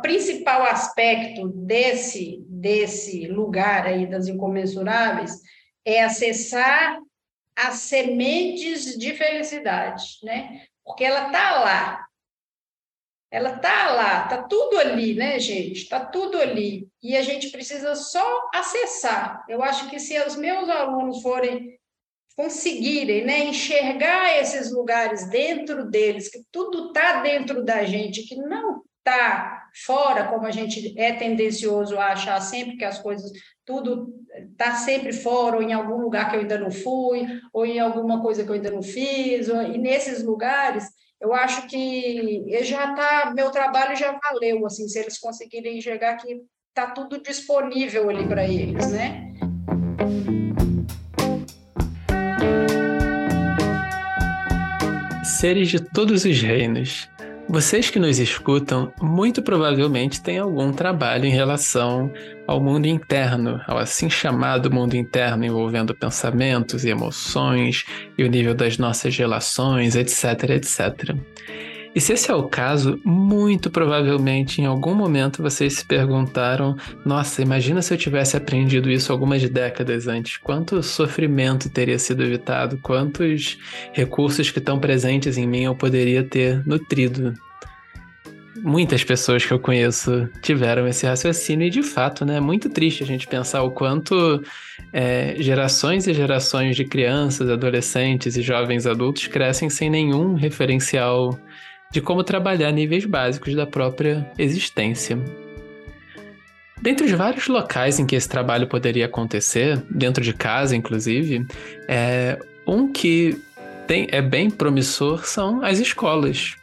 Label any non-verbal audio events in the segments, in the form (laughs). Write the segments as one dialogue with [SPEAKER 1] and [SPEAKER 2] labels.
[SPEAKER 1] principal aspecto desse, desse lugar aí das incomensuráveis é acessar as sementes de felicidade, né? Porque ela está lá, ela tá lá, tá tudo ali, né, gente? Tá tudo ali. E a gente precisa só acessar. Eu acho que se os meus alunos forem conseguirem, né, enxergar esses lugares dentro deles, que tudo tá dentro da gente, que não tá fora, como a gente é tendencioso a achar sempre que as coisas tudo tá sempre fora ou em algum lugar que eu ainda não fui, ou em alguma coisa que eu ainda não fiz, ou, e nesses lugares eu acho que já tá, meu trabalho já valeu, assim, se eles conseguirem enxergar que tá tudo disponível ali para eles, né?
[SPEAKER 2] Seres de todos os reinos, vocês que nos escutam muito provavelmente têm algum trabalho em relação ao mundo interno, ao assim chamado mundo interno, envolvendo pensamentos e emoções e o nível das nossas relações, etc, etc. E se esse é o caso, muito provavelmente em algum momento vocês se perguntaram: nossa, imagina se eu tivesse aprendido isso algumas décadas antes, quanto sofrimento teria sido evitado, quantos recursos que estão presentes em mim eu poderia ter nutrido. Muitas pessoas que eu conheço tiveram esse raciocínio, e de fato, né, é muito triste a gente pensar o quanto é, gerações e gerações de crianças, adolescentes e jovens adultos crescem sem nenhum referencial de como trabalhar níveis básicos da própria existência. Dentre os vários locais em que esse trabalho poderia acontecer, dentro de casa inclusive, é, um que tem, é bem promissor são as escolas.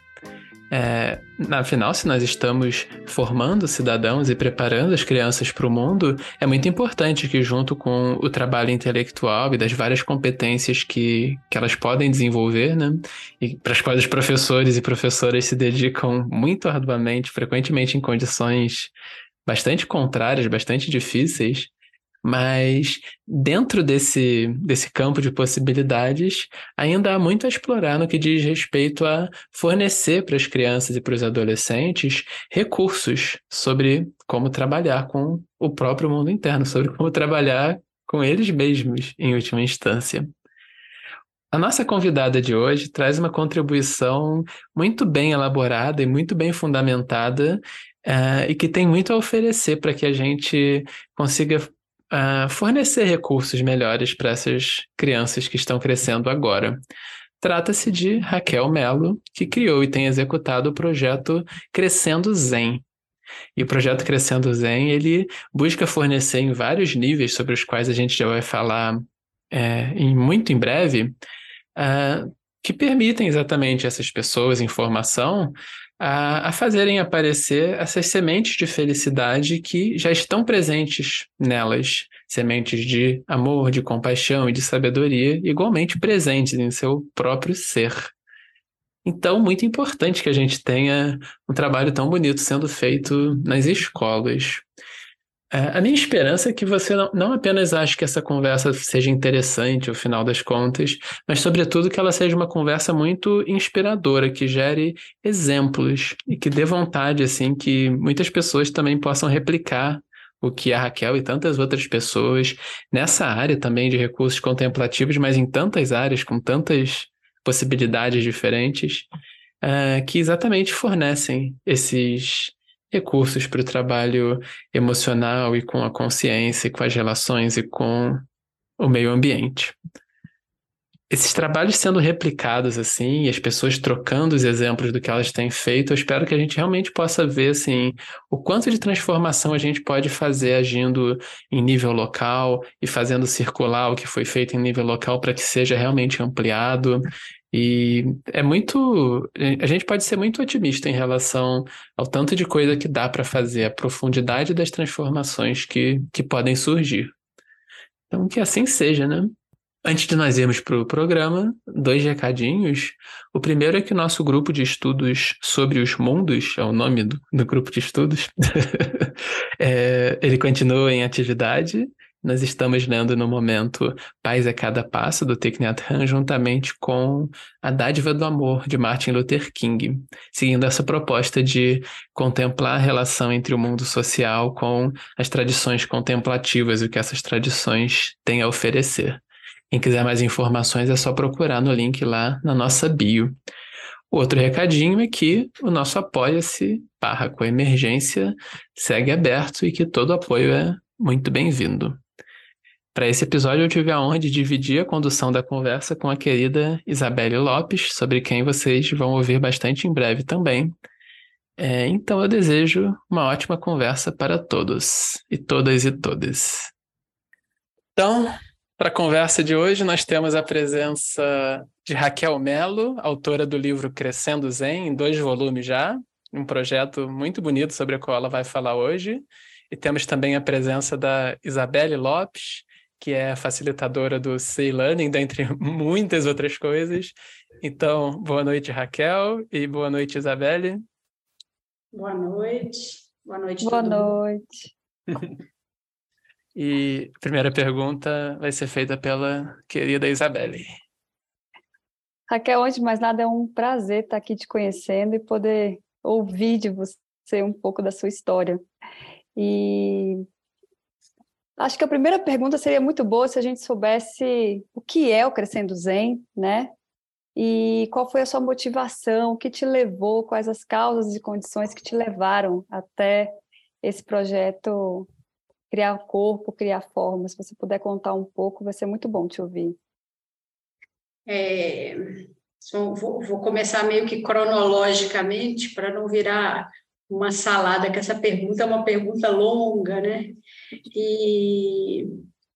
[SPEAKER 2] É, afinal, se nós estamos formando cidadãos e preparando as crianças para o mundo, é muito importante que, junto com o trabalho intelectual e das várias competências que, que elas podem desenvolver, né, e para as quais os professores e professoras se dedicam muito arduamente, frequentemente em condições bastante contrárias, bastante difíceis, mas dentro desse, desse campo de possibilidades, ainda há muito a explorar no que diz respeito a fornecer para as crianças e para os adolescentes recursos sobre como trabalhar com o próprio mundo interno, sobre como trabalhar com eles mesmos, em última instância. A nossa convidada de hoje traz uma contribuição muito bem elaborada e muito bem fundamentada uh, e que tem muito a oferecer para que a gente consiga uh, fornecer recursos melhores para essas crianças que estão crescendo agora. Trata-se de Raquel Melo, que criou e tem executado o projeto Crescendo Zen. E o projeto Crescendo Zen, ele busca fornecer em vários níveis, sobre os quais a gente já vai falar é, em, muito em breve, uh, que permitem exatamente essas pessoas em formação a, a fazerem aparecer essas sementes de felicidade que já estão presentes nelas, sementes de amor, de compaixão e de sabedoria, igualmente presentes em seu próprio ser. Então, muito importante que a gente tenha um trabalho tão bonito sendo feito nas escolas. É, a minha esperança é que você não, não apenas ache que essa conversa seja interessante, ao final das contas, mas, sobretudo, que ela seja uma conversa muito inspiradora, que gere exemplos e que dê vontade, assim, que muitas pessoas também possam replicar o que a Raquel e tantas outras pessoas nessa área também de recursos contemplativos, mas em tantas áreas, com tantas possibilidades diferentes, uh, que exatamente fornecem esses recursos para o trabalho emocional e com a consciência, e com as relações e com o meio ambiente. Esses trabalhos sendo replicados assim, e as pessoas trocando os exemplos do que elas têm feito, eu espero que a gente realmente possa ver assim, o quanto de transformação a gente pode fazer agindo em nível local e fazendo circular o que foi feito em nível local para que seja realmente ampliado e é muito. A gente pode ser muito otimista em relação ao tanto de coisa que dá para fazer, a profundidade das transformações que, que podem surgir. Então, que assim seja, né? Antes de nós irmos para o programa, dois recadinhos. O primeiro é que o nosso grupo de estudos sobre os mundos, é o nome do, do grupo de estudos, (laughs) é, ele continua em atividade Nós estamos lendo no momento Paz a Cada Passo, do Thich Nhat Hanh, juntamente com A Dádiva do Amor, de Martin Luther King, seguindo essa proposta de contemplar a relação entre o mundo social com as tradições contemplativas e o que essas tradições têm a oferecer. Quem quiser mais informações é só procurar no link lá na nossa bio. Outro recadinho é que o nosso apoia-se barra com emergência segue aberto e que todo apoio é muito bem-vindo. Para esse episódio, eu tive a honra de dividir a condução da conversa com a querida Isabelle Lopes, sobre quem vocês vão ouvir bastante em breve também. É, então, eu desejo uma ótima conversa para todos e todas e todas. Então, para a conversa de hoje, nós temos a presença de Raquel Melo, autora do livro Crescendo Zen, em dois volumes já, um projeto muito bonito sobre o qual ela vai falar hoje. E temos também a presença da Isabelle Lopes, que é facilitadora do Say Learning, dentre (laughs) muitas outras coisas. Então, boa noite, Raquel, e boa noite, Isabelle.
[SPEAKER 1] Boa noite. Boa noite.
[SPEAKER 3] Boa noite. (laughs)
[SPEAKER 2] e a primeira pergunta vai ser feita pela querida Isabelle.
[SPEAKER 3] Raquel, antes de mais nada, é um prazer estar aqui te conhecendo e poder ouvir de você um pouco da sua história. E Acho que a primeira pergunta seria muito boa se a gente soubesse o que é o Crescendo Zen, né? E qual foi a sua motivação, o que te levou, quais as causas e condições que te levaram até esse projeto criar corpo, criar forma. Se você puder contar um pouco, vai ser muito bom te ouvir.
[SPEAKER 1] É, vou, vou começar meio que cronologicamente para não virar uma salada, que essa pergunta é uma pergunta longa, né? E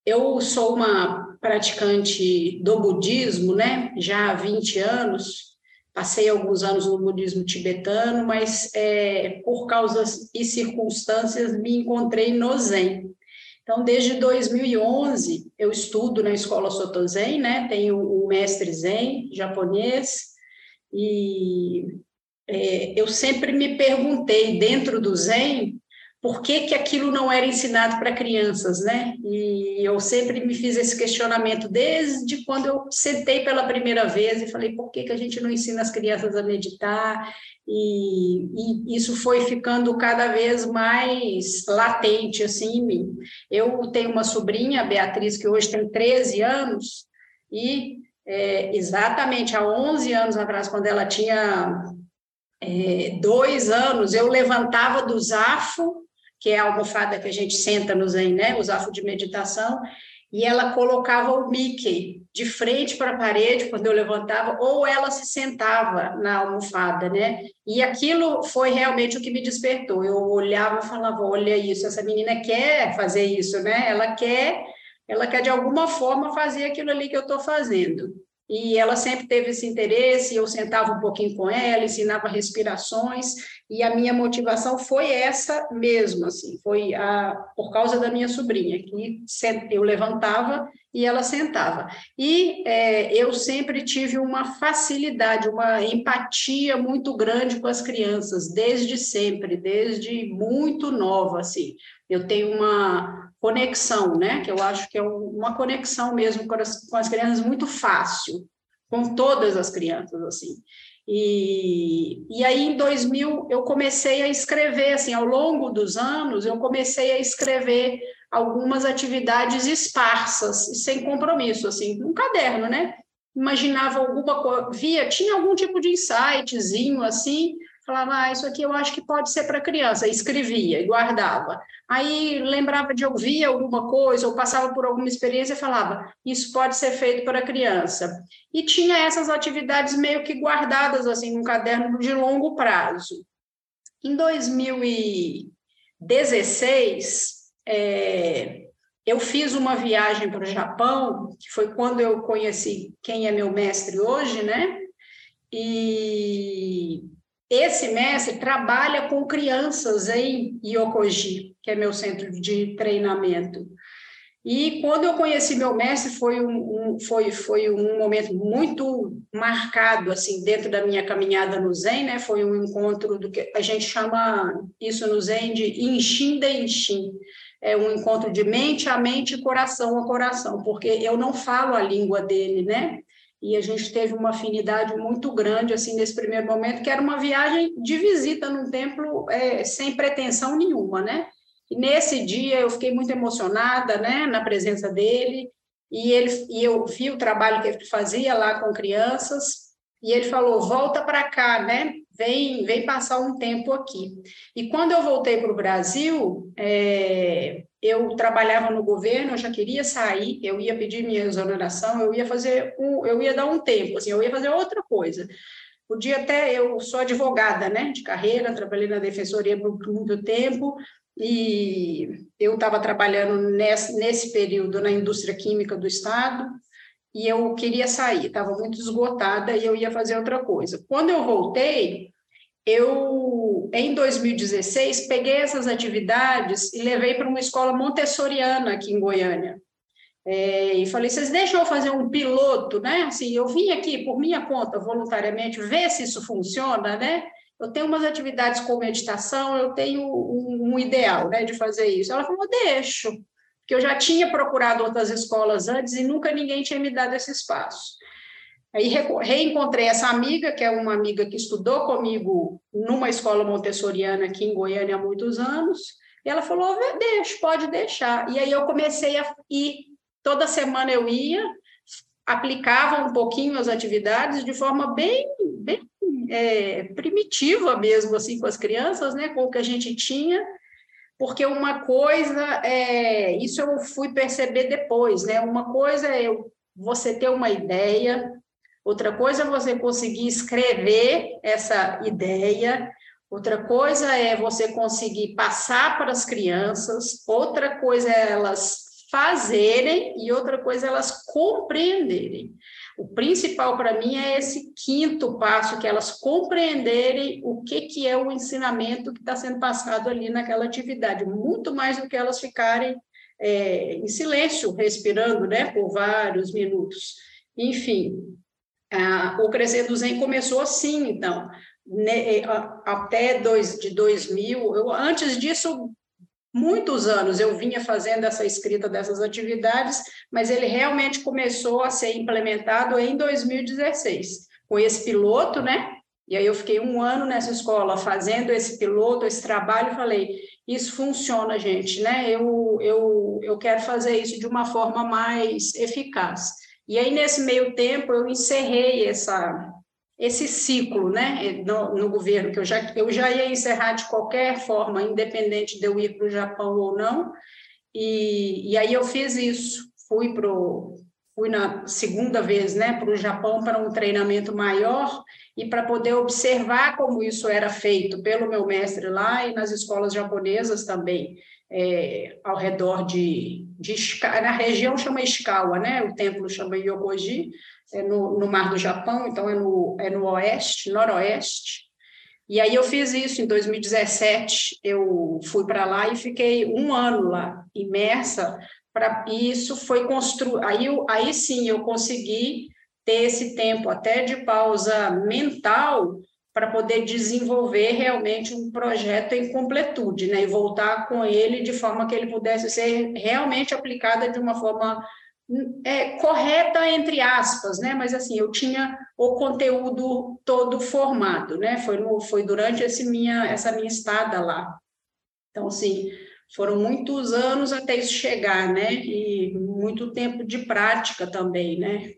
[SPEAKER 1] eu sou uma praticante do budismo, né? Já há 20 anos, passei alguns anos no budismo tibetano, mas é, por causas e circunstâncias me encontrei no Zen. Então, desde 2011, eu estudo na escola Soto Zen, né? Tenho um mestre Zen japonês e é, eu sempre me perguntei dentro do Zen por que, que aquilo não era ensinado para crianças, né? E eu sempre me fiz esse questionamento desde quando eu sentei pela primeira vez e falei por que, que a gente não ensina as crianças a meditar? E, e isso foi ficando cada vez mais latente assim em mim. Eu tenho uma sobrinha, Beatriz, que hoje tem 13 anos, e é, exatamente há 11 anos atrás, quando ela tinha é, dois anos, eu levantava do zafo, que é a almofada que a gente senta no Zen, né? O zafo de meditação, e ela colocava o Mickey de frente para a parede quando eu levantava, ou ela se sentava na almofada, né? E aquilo foi realmente o que me despertou. Eu olhava e falava: olha isso, essa menina quer fazer isso, né? Ela quer, ela quer de alguma forma fazer aquilo ali que eu estou fazendo e ela sempre teve esse interesse, eu sentava um pouquinho com ela, ensinava respirações, e a minha motivação foi essa mesmo, assim, foi a, por causa da minha sobrinha, que eu levantava e ela sentava. E é, eu sempre tive uma facilidade, uma empatia muito grande com as crianças, desde sempre, desde muito nova, assim. Eu tenho uma conexão, né? Que eu acho que é uma conexão mesmo com as, com as crianças muito fácil, com todas as crianças, assim. E, e aí, em 2000, eu comecei a escrever, assim, ao longo dos anos, eu comecei a escrever algumas atividades esparsas e sem compromisso, assim, um caderno, né? Imaginava alguma coisa, via, tinha algum tipo de insightzinho, assim, falava, ah, isso aqui eu acho que pode ser para criança, escrevia e guardava. Aí lembrava de ouvir alguma coisa, ou passava por alguma experiência e falava, isso pode ser feito para criança. E tinha essas atividades meio que guardadas, assim, num caderno de longo prazo. Em 2016, é, eu fiz uma viagem para o Japão, que foi quando eu conheci quem é meu mestre hoje, né? E esse mestre trabalha com crianças em Yokoji, que é meu centro de treinamento. E quando eu conheci meu mestre, foi um, um, foi, foi um momento muito marcado, assim, dentro da minha caminhada no Zen, né? Foi um encontro do que a gente chama isso no Zen de Inshin de Inshin. é um encontro de mente a mente e coração a coração, porque eu não falo a língua dele, né? E a gente teve uma afinidade muito grande, assim, nesse primeiro momento, que era uma viagem de visita num templo é, sem pretensão nenhuma, né? E nesse dia eu fiquei muito emocionada, né, na presença dele, e ele e eu vi o trabalho que ele fazia lá com crianças, e ele falou: "Volta para cá, né? Vem, vem passar um tempo aqui". E quando eu voltei para o Brasil, é, eu trabalhava no governo, eu já queria sair, eu ia pedir minha exoneração, eu ia fazer um, eu ia dar um tempo, assim, eu ia fazer outra coisa. Podia até, eu sou advogada, né, de carreira, trabalhei na defensoria por muito tempo, e eu estava trabalhando nesse, nesse período na indústria química do Estado, e eu queria sair, estava muito esgotada e eu ia fazer outra coisa. Quando eu voltei, eu, em 2016, peguei essas atividades e levei para uma escola montessoriana aqui em Goiânia. É, e falei, vocês deixam eu fazer um piloto, né? Assim, eu vim aqui por minha conta, voluntariamente, ver se isso funciona, né? Eu tenho umas atividades com meditação, eu tenho um, um ideal, né, de fazer isso. Ela falou, deixo, porque eu já tinha procurado outras escolas antes e nunca ninguém tinha me dado esse espaço. Aí reencontrei essa amiga, que é uma amiga que estudou comigo numa escola montessoriana aqui em Goiânia há muitos anos, e ela falou: deixa, pode deixar. E aí eu comecei a ir, toda semana eu ia, aplicava um pouquinho as atividades de forma bem, bem é, primitiva mesmo, assim, com as crianças, né, com o que a gente tinha, porque uma coisa, é, isso eu fui perceber depois, né, uma coisa é você ter uma ideia, Outra coisa é você conseguir escrever essa ideia, outra coisa é você conseguir passar para as crianças, outra coisa é elas fazerem e outra coisa é elas compreenderem. O principal para mim é esse quinto passo, que elas compreenderem o que, que é o ensinamento que está sendo passado ali naquela atividade, muito mais do que elas ficarem é, em silêncio, respirando né, por vários minutos. Enfim, ah, o Crescer do Zen começou assim, então, né, é, até dois, de 2000, eu, antes disso, muitos anos eu vinha fazendo essa escrita dessas atividades, mas ele realmente começou a ser implementado em 2016, com esse piloto, né? E aí eu fiquei um ano nessa escola fazendo esse piloto, esse trabalho, falei, isso funciona, gente, né? Eu, eu, eu quero fazer isso de uma forma mais eficaz. E aí, nesse meio tempo, eu encerrei essa, esse ciclo né, no, no, governo, que eu já, eu já ia encerrar de qualquer forma, independente de eu ir para o Japão ou não, e, e aí eu fiz isso, fui para fui na segunda vez né, para o Japão para um treinamento maior e para poder observar como isso era feito pelo meu mestre lá e nas escolas japonesas também é, ao redor de, de na região chama Ishikawa, né? O templo chama Yokoji, é no, no mar do Japão, então é no, é no oeste, noroeste. E aí eu fiz isso em 2017, eu fui para lá e fiquei um ano lá, imersa, para isso foi construído, aí, aí sim eu consegui ter esse tempo até de pausa mental para poder desenvolver realmente um projeto em completude, né, e voltar com ele de forma que ele pudesse ser realmente aplicada de uma forma é, correta entre aspas, né, mas assim eu tinha o conteúdo todo formado, né, foi no, foi durante esse minha essa minha estada lá, então assim foram muitos anos até isso chegar, né, e muito tempo de prática também, né,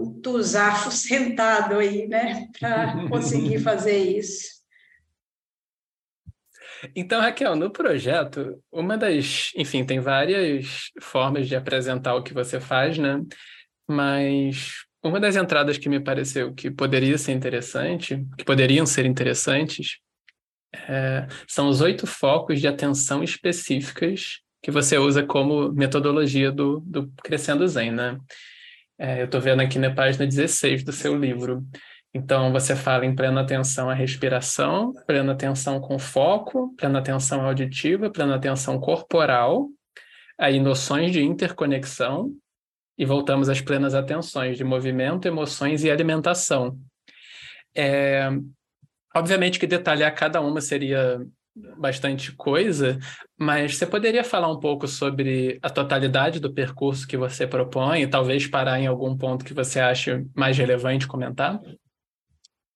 [SPEAKER 1] um tuzafo sentado aí, né, para conseguir (laughs) fazer isso.
[SPEAKER 2] Então, Raquel, no projeto, uma das, enfim, tem várias formas de apresentar o que você faz, né? Mas uma das entradas que me pareceu que poderia ser interessante, que poderiam ser interessantes, é, são os oito focos de atenção específicas que você usa como metodologia do, do Crescendo Zen, né? É, eu estou vendo aqui na página 16 do seu livro. Então, você fala em plena atenção à respiração, plena atenção com foco, plena atenção auditiva, plena atenção corporal, aí noções de interconexão, e voltamos às plenas atenções de movimento, emoções e alimentação. É, obviamente que detalhar cada uma seria bastante coisa, mas você poderia falar um pouco sobre a totalidade do percurso que você propõe, e talvez parar em algum ponto que você acha mais relevante comentar?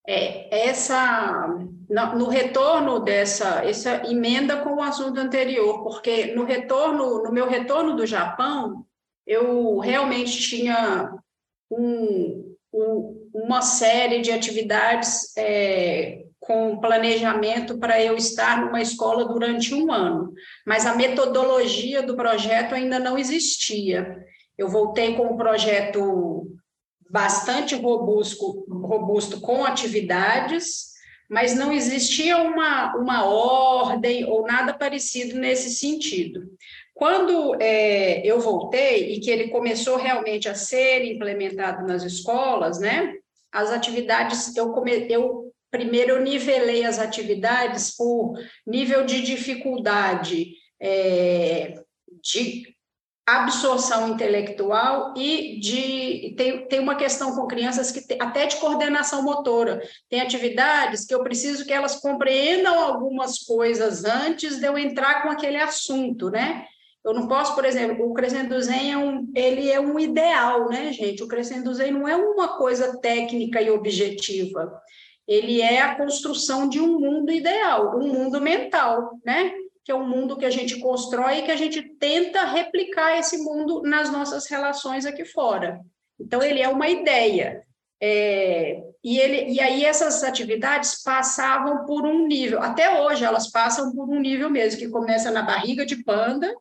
[SPEAKER 1] É, essa no, retorno dessa essa emenda com o assunto anterior, porque no retorno, no meu retorno do Japão, eu realmente tinha um, um, uma série de atividades é, com planejamento para eu estar numa escola durante um ano, mas a metodologia do projeto ainda não existia. Eu voltei com um projeto bastante robusto, robusto com atividades, mas não existia uma, uma ordem ou nada parecido nesse sentido. Quando é, eu voltei e que ele começou realmente a ser implementado nas escolas, né, as atividades, eu, come, eu primeiro eu nivelei as atividades por nível de dificuldade é, de absorção intelectual e de tem, tem uma questão com crianças que tem, até de coordenação motora. Tem atividades que eu preciso que elas compreendam algumas coisas antes de eu entrar com aquele assunto, né? Eu não posso, por exemplo, o Crescendo Zen é um, ele é um ideal, né, gente? O Crescendo Zen não é uma coisa técnica e objetiva ele é a construção de um mundo ideal, um mundo mental, né? Que é um mundo que a gente constrói e que a gente tenta replicar esse mundo nas nossas relações aqui fora. Então, ele é uma ideia. É, e, ele, e aí essas atividades passavam por um nível, até hoje elas passam por um nível mesmo, que começa na barriga de panda,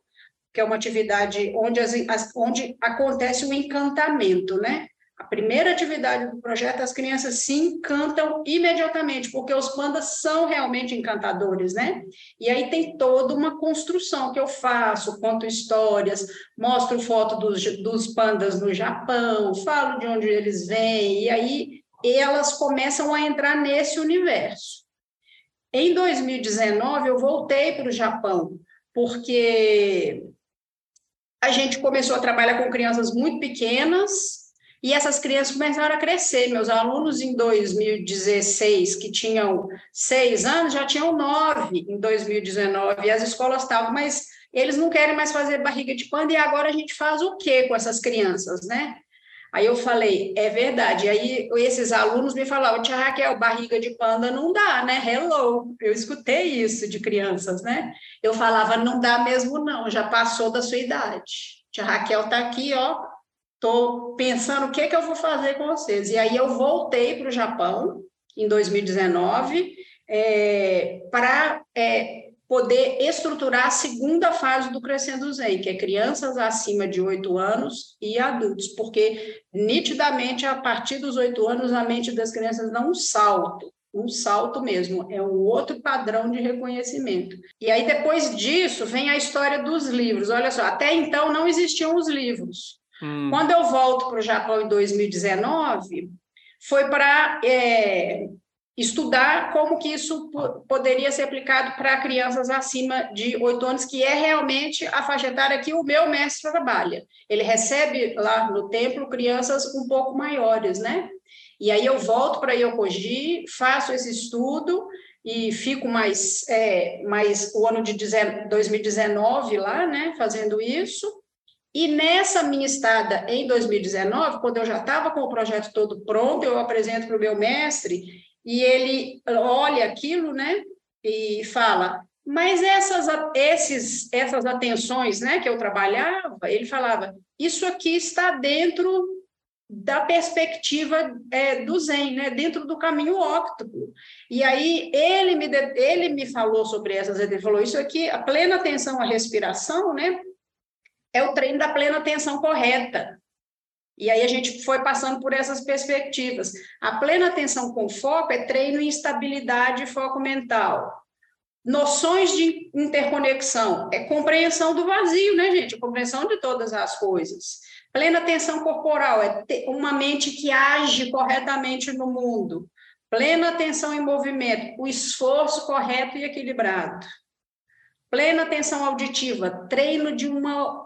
[SPEAKER 1] que é uma atividade onde, as, onde acontece o encantamento, né? A primeira atividade do projeto, as crianças se encantam imediatamente, porque os pandas são realmente encantadores, né? E aí tem toda uma construção que eu faço, conto histórias, mostro foto dos, dos pandas no Japão, falo de onde eles vêm, e aí elas começam a entrar nesse universo. Em 2019, eu voltei para o Japão, porque a gente começou a trabalhar com crianças muito pequenas, e essas crianças começaram a crescer. Meus alunos em 2016, que tinham seis anos, já tinham nove em 2019, e as escolas estavam, mas eles não querem mais fazer barriga de panda, e agora a gente faz o quê com essas crianças, né? Aí eu falei, é verdade. Aí esses alunos me falavam, tia Raquel, barriga de panda não dá, né? Hello. Eu escutei isso de crianças, né? Eu falava, não dá mesmo não, já passou da sua idade. Tia Raquel tá aqui, ó, estou pensando o que, é que eu vou fazer com vocês. E aí eu voltei para o Japão em 2019 é, para é, poder estruturar a segunda fase do Crescendo Zen, que é crianças acima de oito anos e adultos, porque nitidamente a partir dos oito anos a mente das crianças dá um salto, um salto mesmo, é um outro padrão de reconhecimento. E aí depois disso vem a história dos livros. Olha só, até então não existiam os livros. Hum. Quando eu volto para o Japão em 2019, foi para é, estudar como que isso poderia ser aplicado para crianças acima de oito anos, que é realmente a faixa etária que o meu mestre trabalha. Ele recebe lá no templo crianças um pouco maiores, né? E aí eu volto para Yokoji, faço esse estudo e fico mais, é, mais o ano de 2019 lá, né, fazendo isso. E nessa minha estada em 2019, quando eu já estava com o projeto todo pronto, eu apresento para o meu mestre e ele olha aquilo, né, e fala: mas essas, esses, essas atenções, né, que eu trabalhava, ele falava: isso aqui está dentro da perspectiva é, do Zen, né, dentro do caminho óctuplo. E aí ele me, ele me falou sobre essas, ele falou isso aqui, a plena atenção à respiração, né, é o treino da plena atenção correta. E aí a gente foi passando por essas perspectivas. A plena atenção com foco é treino em estabilidade e foco mental. Noções de interconexão é compreensão do vazio, né, gente? Compreensão de todas as coisas. Plena atenção corporal é uma mente que age corretamente no mundo. Plena atenção em movimento, o esforço correto e equilibrado. Plena atenção auditiva, treino de uma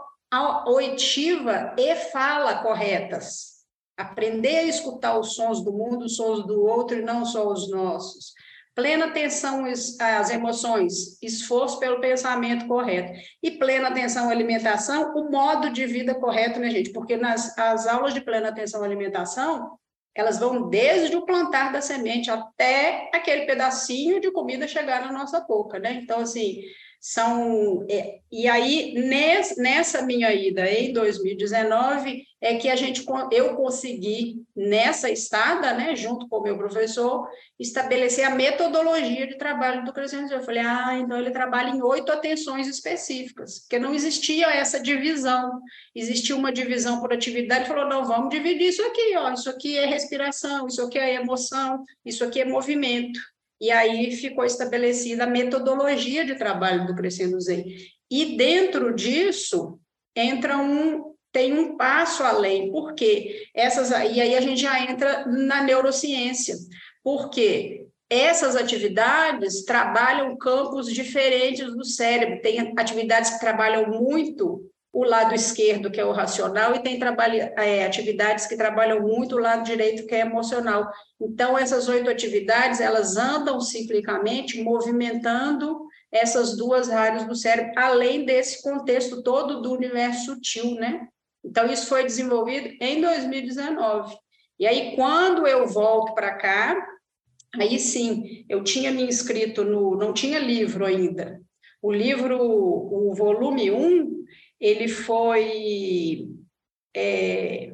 [SPEAKER 1] oitiva e fala corretas. Aprender a escutar os sons do mundo, os sons do outro e não só os nossos. plena atenção às emoções, esforço pelo pensamento correto. E plena atenção à alimentação, o modo de vida correto, né, gente? Porque nas as aulas de plena atenção à alimentação, elas vão desde o plantar da semente até aquele pedacinho de comida chegar na nossa boca, né? Então, assim, são. É, e aí, nes, nessa minha ida em 2019, é que a gente, eu consegui, nessa estada, né, junto com o meu professor, estabelecer a metodologia de trabalho do crescimento. Eu falei, ah, então ele trabalha em oito atenções específicas, porque não existia essa divisão, existia uma divisão por atividade, falou, não, vamos dividir isso aqui, ó, isso aqui é respiração, isso aqui é emoção, isso aqui é movimento. E aí ficou estabelecida a metodologia de trabalho do Crescendo Zen. E dentro disso entra um tem um passo além, porque essas e aí a gente já entra na neurociência, porque essas atividades trabalham campos diferentes do cérebro. Tem atividades que trabalham muito o lado esquerdo, que é o racional, e tem trabalho, é, atividades que trabalham muito o lado direito, que é emocional. Então, essas oito atividades, elas andam ciclicamente, movimentando essas duas áreas do cérebro, além desse contexto todo do universo sutil, né? Então, isso foi desenvolvido em 2019. E aí, quando eu volto para cá, aí sim, eu tinha me inscrito no. Não tinha livro ainda. O livro, o volume 1, ele foi é,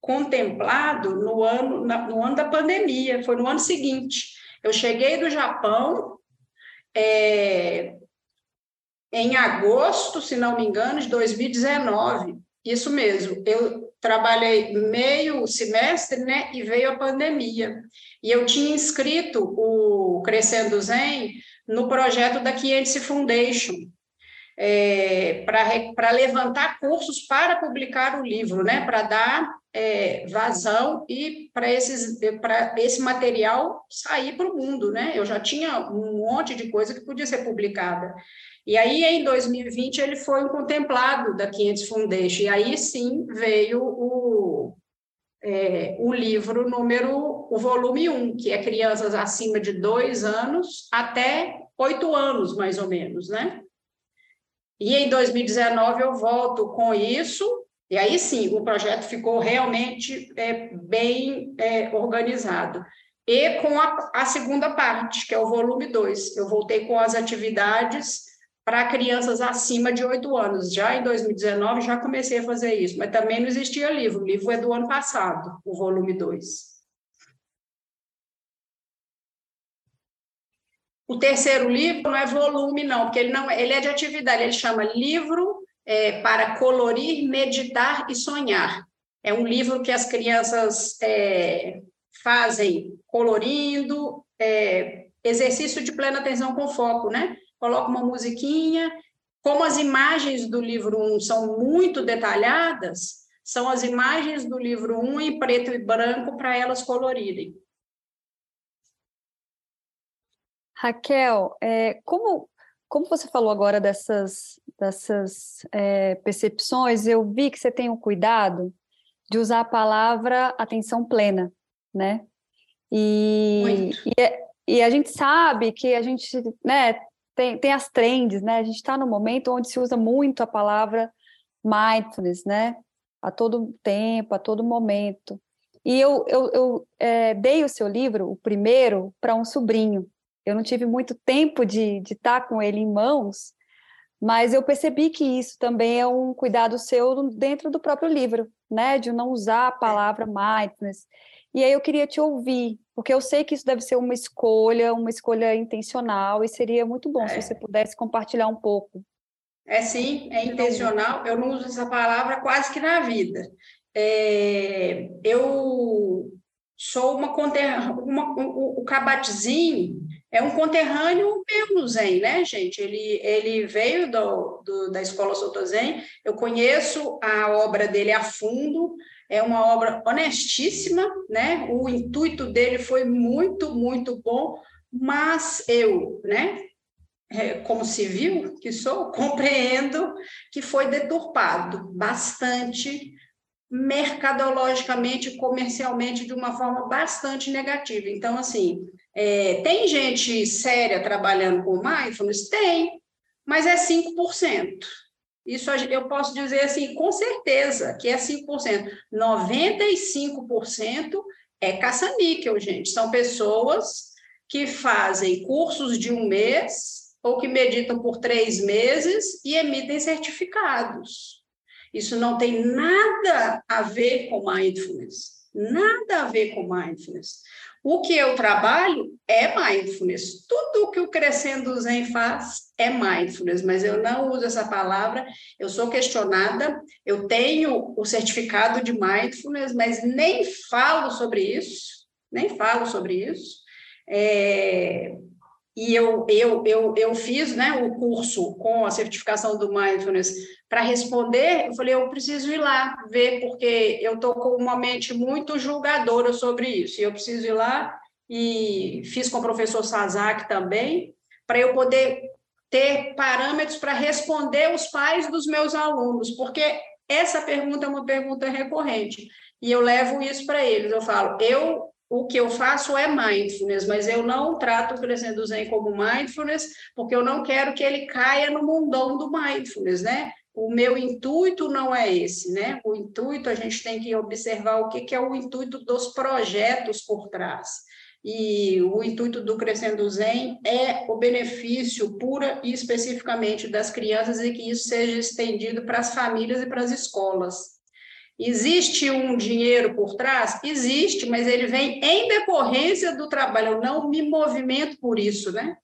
[SPEAKER 1] contemplado no ano, no ano da pandemia, foi no ano seguinte. Eu cheguei do Japão é, em agosto, se não me engano, de 2019. Isso mesmo, eu trabalhei meio semestre, né, e veio a pandemia. E eu tinha inscrito o Crescendo Zen no projeto da Kiense Foundation, é, para levantar cursos para publicar o livro, né, para dar é, vazão e para esse material sair para o mundo. Né? Eu já tinha um monte de coisa que podia ser publicada. E aí, em 2020, ele foi um contemplado da 500 Foundation, e aí sim veio o, é, o livro número, o volume 1, que é crianças acima de dois anos até oito anos, mais ou menos, né? E em 2019 eu volto com isso, e aí sim, o projeto ficou realmente é, bem é, organizado. E com a, a segunda parte, que é o volume 2, eu voltei com as atividades para crianças acima de 8 anos. Já em 2019 já comecei a fazer isso, mas também não existia livro. O livro é do ano passado, o volume 2. O terceiro livro não é volume, não, porque ele não ele é de atividade, ele chama Livro é, para Colorir, Meditar e Sonhar. É um livro que as crianças é, fazem colorindo, é, exercício de plena atenção com foco, né? coloca uma musiquinha. Como as imagens do livro 1 são muito detalhadas, são as imagens do livro 1 em preto e branco para elas colorirem.
[SPEAKER 3] Raquel, é, como, como você falou agora dessas, dessas é, percepções, eu vi que você tem o um cuidado de usar a palavra atenção plena, né? E, e, é, e, a gente sabe que a gente né, tem, tem as trends, né? A gente está no momento onde se usa muito a palavra mindfulness, né? A todo tempo, a todo momento. E eu, eu, eu é, dei o seu livro, o primeiro, para um sobrinho. Eu não tive muito tempo de estar tá com ele em mãos, mas eu percebi que isso também é um cuidado seu dentro do próprio livro, né? De não usar a palavra mindfulness. E aí eu queria te ouvir, porque eu sei que isso deve ser uma escolha, uma escolha intencional, e seria muito bom é. se você pudesse compartilhar um pouco.
[SPEAKER 1] É sim, é intencional. Eu não uso essa palavra quase que na vida. É, eu sou uma conterrânea, o, o é um conterrâneo meu Zen, né, gente? Ele, ele veio do, do, da Escola Soto Zen, eu conheço a obra dele a fundo, é uma obra honestíssima, né? O intuito dele foi muito, muito bom, mas eu, né, é, como civil que sou, (laughs) compreendo que foi deturpado bastante mercadologicamente, comercialmente, de uma forma bastante negativa. Então, assim, é, tem gente séria trabalhando com mindfulness? Tem, mas é 5%. Isso eu posso dizer assim, com certeza, que é 5%. 95% é caça-níquel, gente. São pessoas que fazem cursos de um mês ou que meditam por três meses e emitem certificados. Isso não tem nada a ver com mindfulness. Nada a ver com mindfulness. O que eu trabalho é mindfulness. Tudo que o Crescendo Zen faz é mindfulness, mas eu não uso essa palavra. Eu sou questionada, eu tenho o certificado de mindfulness, mas nem falo sobre isso, nem falo sobre isso. É, e eu, eu, eu, eu fiz né, o curso com a certificação do Mindfulness para responder. Eu falei, eu preciso ir lá ver, porque eu estou com uma mente muito julgadora sobre isso. E eu preciso ir lá e fiz com o professor Sazak também, para eu poder ter parâmetros para responder os pais dos meus alunos, porque essa pergunta é uma pergunta recorrente. E eu levo isso para eles. Eu falo, eu o que eu faço é mindfulness, mas eu não trato o Crescendo Zen como mindfulness, porque eu não quero que ele caia no mundão do mindfulness, né? O meu intuito não é esse, né? O intuito, a gente tem que observar o que, que é o intuito dos projetos por trás. E o intuito do Crescendo Zen é o benefício pura e especificamente das crianças e que isso seja estendido para as famílias e para as escolas. Existe um dinheiro por trás? Existe, mas ele vem em decorrência do trabalho. Eu não me movimento por isso, né?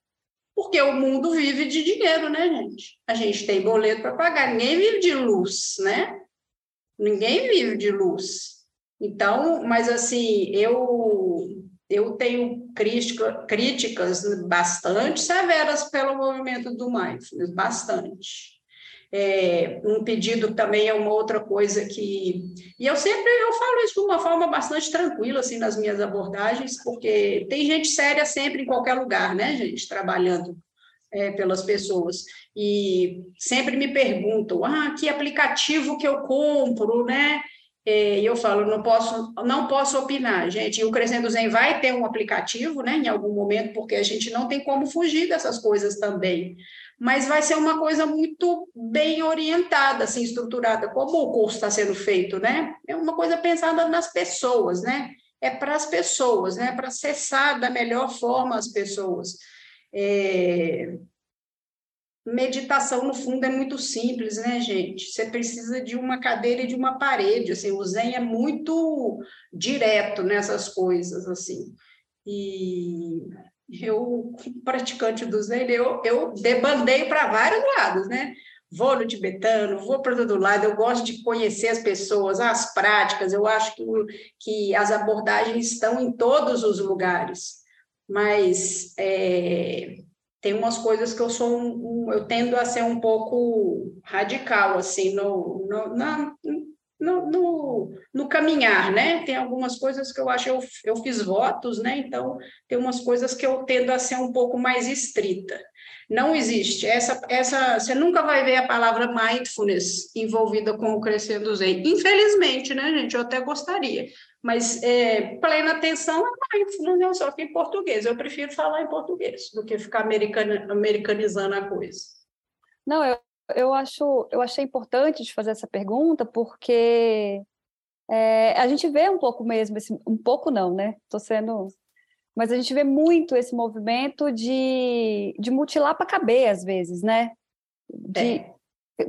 [SPEAKER 1] Porque o mundo vive de dinheiro, né, gente? A gente tem boleto para pagar, ninguém vive de luz, né? Ninguém vive de luz. Então, mas assim, eu eu tenho crítica, críticas bastante severas pelo movimento do mindfulness, bastante. É, um pedido também é uma outra coisa que. E eu sempre eu falo isso de uma forma bastante tranquila, assim, nas minhas abordagens, porque tem gente séria sempre em qualquer lugar, né, gente, trabalhando é, pelas pessoas. E sempre me perguntam: ah, que aplicativo que eu compro, né? É, e eu falo, não posso, não posso opinar, gente. E o Crescendo Zen vai ter um aplicativo, né, em algum momento, porque a gente não tem como fugir dessas coisas também mas vai ser uma coisa muito bem orientada, assim, estruturada, como o curso está sendo feito, né? É uma coisa pensada nas pessoas, né? É para as pessoas, né? Para acessar da melhor forma as pessoas. É... Meditação, no fundo, é muito simples, né, gente? Você precisa de uma cadeira e de uma parede, assim, o Zen é muito direto nessas coisas, assim. E eu, praticante do Zen, eu, eu debandei para vários lados, né? Vou no tibetano, vou para todo lado, eu gosto de conhecer as pessoas, as práticas, eu acho que, que as abordagens estão em todos os lugares, mas é, tem umas coisas que eu sou um, um, eu tendo a ser um pouco radical, assim, no, no, na, no, no, no, caminhar, né? Tem algumas coisas que eu acho, eu, eu fiz votos, né? Então, tem umas coisas que eu tendo a ser um pouco mais estrita. Não existe. Essa, essa, você nunca vai ver a palavra mindfulness envolvida com o Crescendo Zen. Infelizmente, né, gente? Eu até gostaria. Mas é, plena atenção é mindfulness, né? só que em português. Eu prefiro falar em português do que ficar americana, americanizando a coisa.
[SPEAKER 3] Não, eu, eu acho, eu achei importante de fazer essa pergunta porque é, a gente vê um pouco mesmo, esse, um pouco não, né? Estou sendo, mas a gente vê muito esse movimento de, de mutilar para caber às vezes, né? De, é.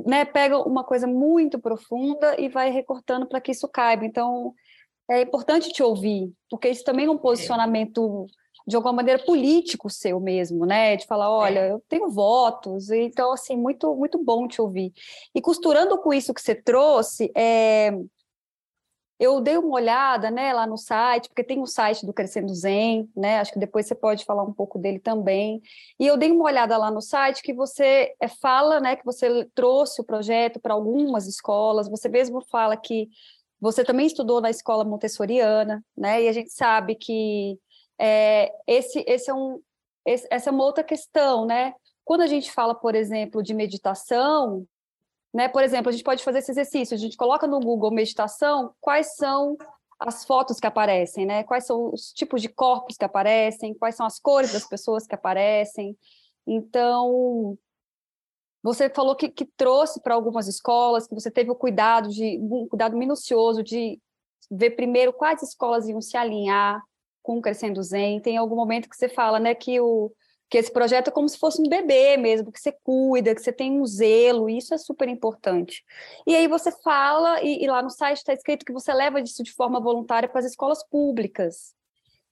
[SPEAKER 3] né? Pega uma coisa muito profunda e vai recortando para que isso caiba. Então é importante te ouvir, porque isso também é um é. De alguma maneira político seu mesmo, né? De falar, olha, é. eu tenho votos, então assim muito muito bom te ouvir. E costurando com isso que você trouxe, é... eu dei uma olhada, né, lá no site, porque tem o um site do Crescendo Zen, né? Acho que depois você pode falar um pouco dele também. E eu dei uma olhada lá no site que você é, fala, né, que você trouxe o projeto para algumas escolas. Você mesmo fala que você também estudou na escola montessoriana, né? E a gente sabe que é, esse, esse é um, esse, essa é uma outra questão, né? Quando a gente fala, por exemplo, de meditação, Né? Por exemplo, a gente pode fazer esse exercício, a gente coloca no Google meditação quais são as fotos que aparecem, né? Quais são os tipos de corpos que aparecem, quais são as cores das pessoas que aparecem. Então, você falou que, que trouxe para algumas escolas, que você teve o cuidado de um cuidado minucioso de ver primeiro quais escolas iam se alinhar com o Crescendo Zen. Tem algum momento que você fala, né, que o que esse projeto é como se fosse um bebê mesmo, que você cuida, que você tem um zelo, e isso é super importante. E aí você fala, e, e lá no site está escrito que você leva isso de forma voluntária para as escolas públicas.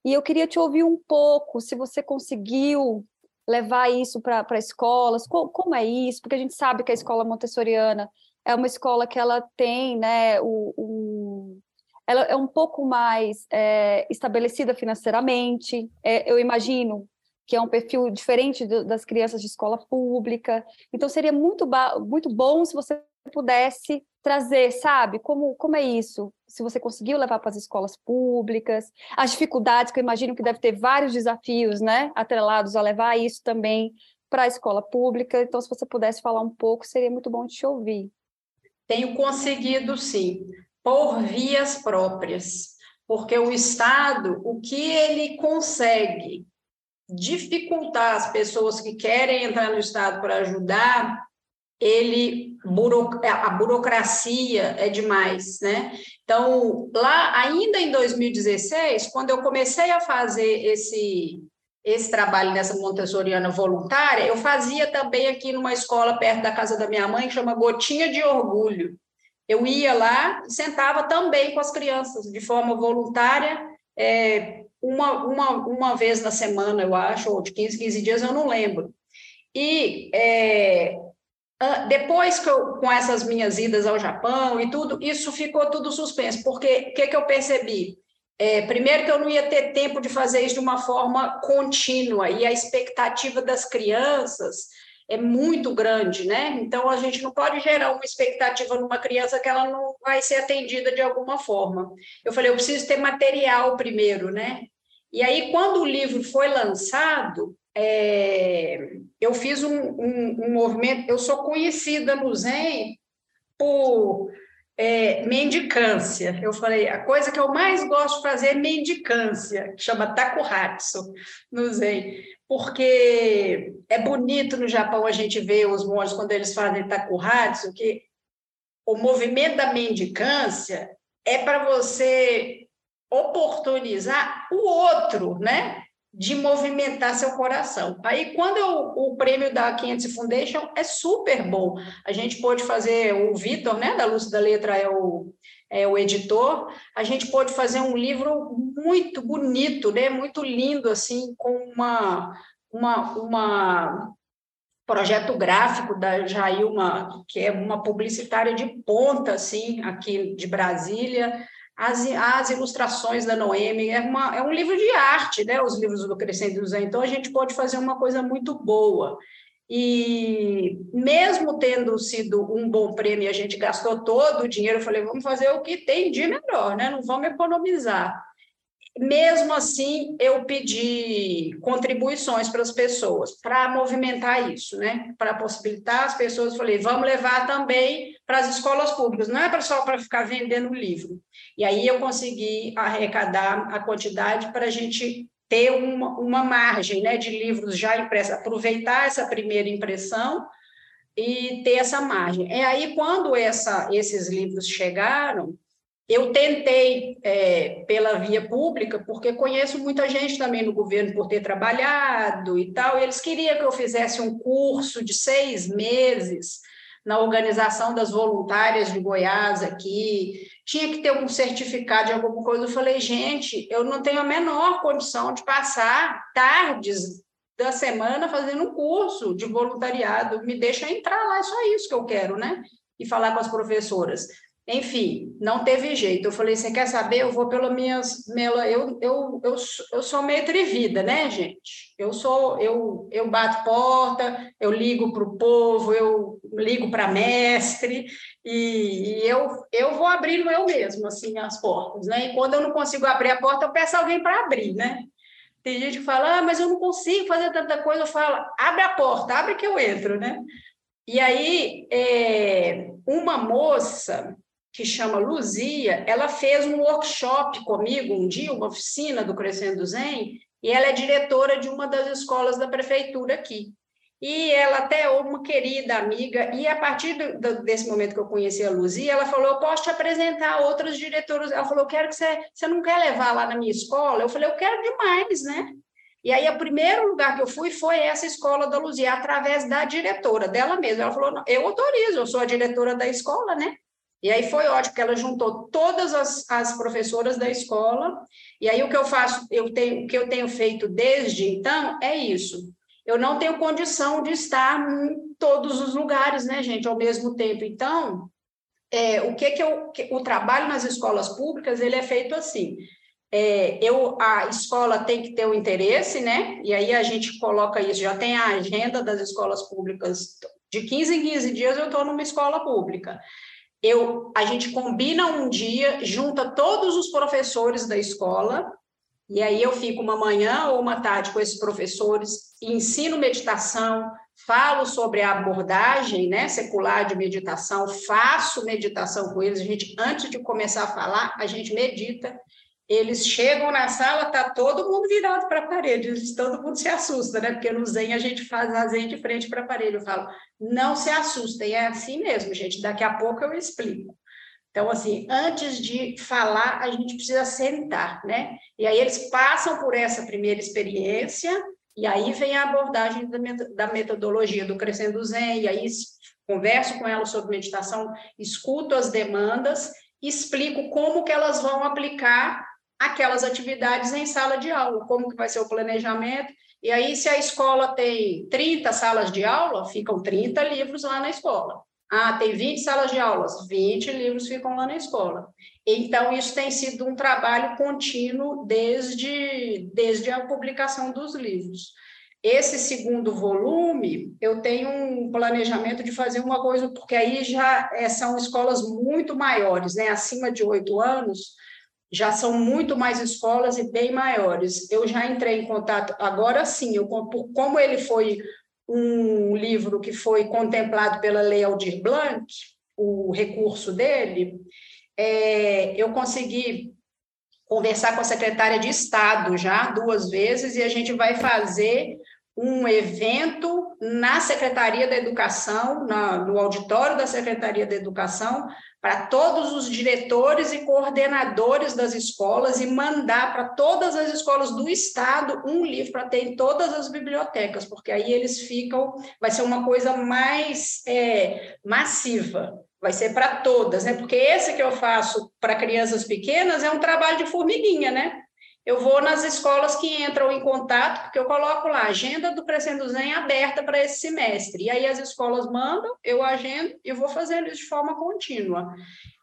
[SPEAKER 3] E eu queria te ouvir um pouco, se você conseguiu levar isso para escolas, como, como é isso? Porque a gente sabe que a escola montessoriana é uma escola que ela tem, né, o, o ela é um pouco mais é, estabelecida financeiramente. É, eu imagino que é um perfil diferente do, das crianças de escola pública. Então, seria muito, muito bom se você pudesse trazer, sabe, como, como é isso? Se você conseguiu levar para as escolas públicas, as dificuldades, que eu imagino que deve ter vários desafios, né, atrelados a levar isso também para a escola pública. Então, se você pudesse falar um pouco, seria muito bom te ouvir.
[SPEAKER 1] Tenho conseguido, sim, por vias próprias, porque o Estado, o que ele consegue dificultar as pessoas que querem entrar no Estado para ajudar, ele a burocracia é demais, né? Então, lá ainda em 2016, quando eu comecei a fazer esse esse trabalho nessa montessoriana voluntária, eu fazia também aqui numa escola perto da casa da minha mãe, que chama Gotinha de Orgulho. Eu ia lá e sentava também com as crianças, de forma voluntária, é, uma, uma, uma vez na semana, eu acho, ou de 15, 15 dias, eu não lembro. E é, depois que eu, com essas minhas idas ao Japão e tudo, isso ficou tudo suspenso, porque o que, que eu percebi? É, primeiro que eu não ia ter tempo de fazer isso de uma forma contínua, e a expectativa das crianças é muito grande, né? Então a gente não pode gerar uma expectativa numa criança que ela não vai ser atendida de alguma forma. Eu falei, eu preciso ter material primeiro, né? E aí, quando o livro foi lançado, é, eu fiz um, um, um, movimento. Eu sou conhecida no Zen por é, mendicância. Eu falei, a coisa que eu mais gosto de fazer é mendicância, que chama takuhatsu no Zen porque é bonito no Japão a gente ver os monges quando eles fazem takuhatsu, que o movimento da mendicância é para você oportunizar o outro, né? De movimentar seu coração. Aí, quando eu, o prêmio da 500 Foundation é super bom. A gente pode fazer, o Vitor, né, da Luz da Letra, é o, é o editor, a gente pode fazer um livro muito bonito, né? Muito lindo, assim, com uma, uma, uma projeto gráfico da Jailma, que é uma publicitária de ponta, assim, aqui de Brasília, as, as ilustrações da Noemi, é, uma, é um livro de arte, né? Os livros do Crescendo Zé. Então, a gente pode fazer uma coisa muito boa. E mesmo tendo sido um bom prêmio, a gente gastou todo o dinheiro, eu falei, vamos fazer o que tem de melhor, né? Não vamos economizar. Mesmo assim, eu pedi contribuições para as pessoas, para movimentar isso, né? Para possibilitar as pessoas, falei, vamos levar também para as escolas públicas, não é só para ficar vendendo livro. E aí eu consegui arrecadar a quantidade para a gente ter uma, uma margem né, de livros já impressos, aproveitar essa primeira impressão e ter essa margem. É aí, quando essa, esses livros chegaram, eu tentei é, pela via pública, porque conheço muita gente também no governo por ter trabalhado e tal, e eles queriam que eu fizesse um curso de seis meses na organização das voluntárias de Goiás aqui, tinha que ter um certificado de alguma coisa. Eu falei, gente, eu não tenho a menor condição de passar tardes da semana fazendo um curso de voluntariado, me deixa entrar lá, é só isso que eu quero, né? E falar com as professoras. Enfim, não teve jeito. Eu falei, você quer saber? Eu vou pelo minhas. Eu, eu, eu, eu sou meio né, gente? Eu sou, eu, eu bato porta, eu ligo para o povo, eu ligo para mestre, e, e, eu, eu vou abrindo eu mesmo, assim, as portas, né? E quando eu não consigo abrir a porta, eu peço alguém para abrir, né? Tem gente que fala, ah, mas eu não consigo fazer tanta coisa. Eu falo, abre a porta, abre que eu entro, né? E aí, é, uma moça que chama Luzia, ela fez um workshop comigo um dia, uma oficina do Crescendo Zen, e ela é diretora de uma das escolas da prefeitura aqui. E ela até é uma querida amiga, e a partir do, do, desse momento que eu conheci a Luzia, ela falou, eu posso te apresentar outros diretores. Ela falou, eu quero que você, você não quer levar lá na minha escola? Eu falei, eu quero demais, né? E aí, o primeiro lugar que eu fui foi essa escola da Luzia, através da diretora, dela mesma. Ela falou, eu autorizo, eu sou a diretora da escola, né? E aí foi ótimo, porque ela juntou todas as, as professoras da escola, e aí o que eu faço, eu tenho, o que eu tenho feito desde então é isso eu não tenho condição de estar em todos os lugares, né, gente, ao mesmo tempo. Então, é, o que que eu, o trabalho nas escolas públicas ele é feito assim. É, eu a escola tem que ter o interesse, né? E aí a gente coloca isso, já tem a agenda das escolas públicas de 15 em 15 dias eu estou numa escola pública. Eu, a gente combina um dia, junta todos os professores da escola e aí eu fico uma manhã ou uma tarde com esses professores, ensino meditação, falo sobre a abordagem né, secular de meditação, faço meditação com eles. A gente, antes de começar a falar, a gente medita. Eles chegam na sala, tá todo mundo virado para a parede, todo mundo se assusta, né? Porque no Zen a gente faz a Zen de frente para a parede. Eu falo, não se assustem, é assim mesmo, gente. Daqui a pouco eu explico. Então, assim, antes de falar, a gente precisa sentar, né? E aí eles passam por essa primeira experiência, e aí vem a abordagem da metodologia do Crescendo Zen, e aí converso com elas sobre meditação, escuto as demandas, explico como que elas vão aplicar aquelas atividades em sala de aula, como que vai ser o planejamento, e aí se a escola tem 30 salas de aula, ficam 30 livros lá na escola. Ah, tem 20 salas de aulas, 20 livros ficam lá na escola. Então, isso tem sido um trabalho contínuo desde, desde a publicação dos livros. Esse segundo volume, eu tenho um planejamento de fazer uma coisa, porque aí já é, são escolas muito maiores, né? acima de oito anos, já são muito mais escolas e bem maiores. Eu já entrei em contato, agora sim, eu, como ele foi um livro que foi contemplado pela Lei Aldir Blanc, o recurso dele, é, eu consegui conversar com a secretária de Estado já duas vezes e a gente vai fazer um evento na Secretaria da Educação, na, no auditório da Secretaria da Educação, para todos os diretores e coordenadores das escolas e mandar para todas as escolas do estado um livro para ter em todas as bibliotecas, porque aí eles ficam, vai ser uma coisa mais é, massiva, vai ser para todas, né? Porque esse que eu faço para crianças pequenas é um trabalho de formiguinha, né? Eu vou nas escolas que entram em contato, porque eu coloco lá, agenda do Crescendo Zen aberta para esse semestre. E aí as escolas mandam, eu agendo e vou fazendo isso de forma contínua.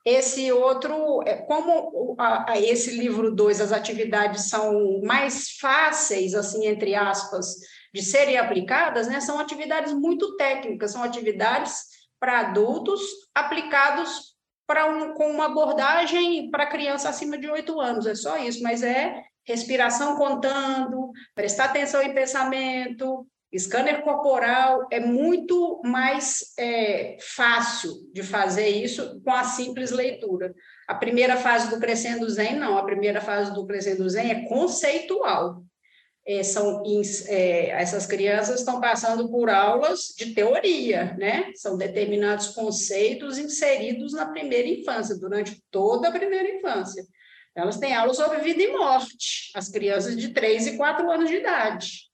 [SPEAKER 1] Esse outro, é, como esse livro 2, as atividades são mais fáceis, assim, entre aspas, de serem aplicadas, né? São atividades muito técnicas, são atividades para adultos aplicados para um, com uma abordagem para criança acima de oito anos, é só isso, mas é respiração contando, prestar atenção em pensamento, scanner corporal, é muito mais é, fácil de fazer isso com a simples leitura. A primeira fase do Crescendo Zen, não, a primeira fase do Crescendo Zen é conceitual. É, são, é, essas crianças estão passando por aulas de teoria, né? São determinados conceitos inseridos na primeira infância, durante toda a primeira infância. Elas têm aula sobre vida e morte, as crianças de 3 e 4 anos de idade,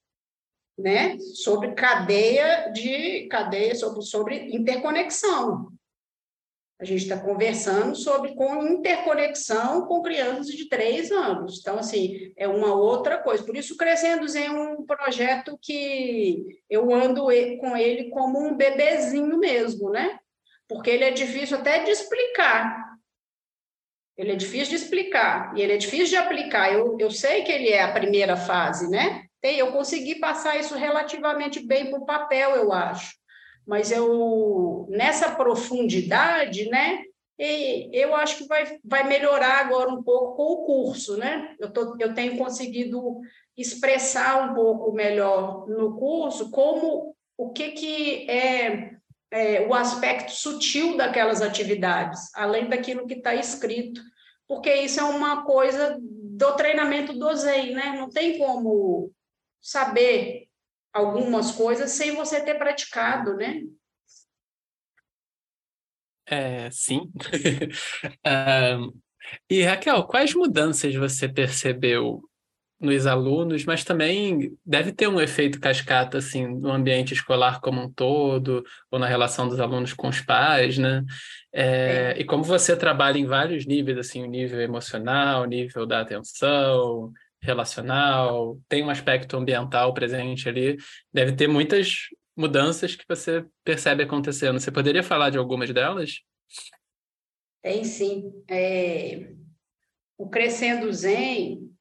[SPEAKER 1] né? Sobre cadeia de cadeia, sobre, sobre interconexão. A gente está conversando sobre com interconexão com crianças de três anos. Então, assim, é uma outra coisa. Por isso, Crescendo é um projeto que eu ando com ele como um bebezinho mesmo, né? Porque ele é difícil até de explicar. Ele é difícil de explicar e ele é difícil de aplicar. Eu, eu sei que ele é a primeira fase, né? Tem, eu consegui passar isso relativamente bem para o papel, eu acho. Mas eu, nessa profundidade, né? E eu acho que vai, vai melhorar agora um pouco com o curso, né? Eu, tô, eu tenho conseguido expressar um pouco melhor no curso como o que, que é é, o aspecto sutil daquelas atividades, além daquilo que está escrito, porque isso é uma coisa do treinamento do Zen, né? Não tem como saber algumas coisas sem você ter praticado, né?
[SPEAKER 2] É, sim. (laughs) um, e Raquel, quais mudanças você percebeu nos alunos, mas também deve ter um efeito cascata assim no ambiente escolar como um todo, ou na relação dos alunos com os pais, né? É, e como você trabalha em vários níveis, assim, o nível emocional, o nível da atenção, relacional, tem um aspecto ambiental presente ali, deve ter muitas mudanças que você percebe acontecendo. Você poderia falar de algumas delas?
[SPEAKER 1] Tem sim. É... O Crescendo Zen,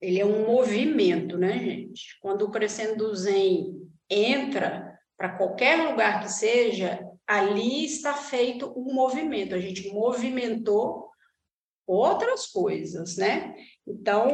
[SPEAKER 1] ele é um movimento, né, gente? Quando o Crescendo Zen entra para qualquer lugar que seja, ali está feito um movimento. A gente movimentou outras coisas, né? Então,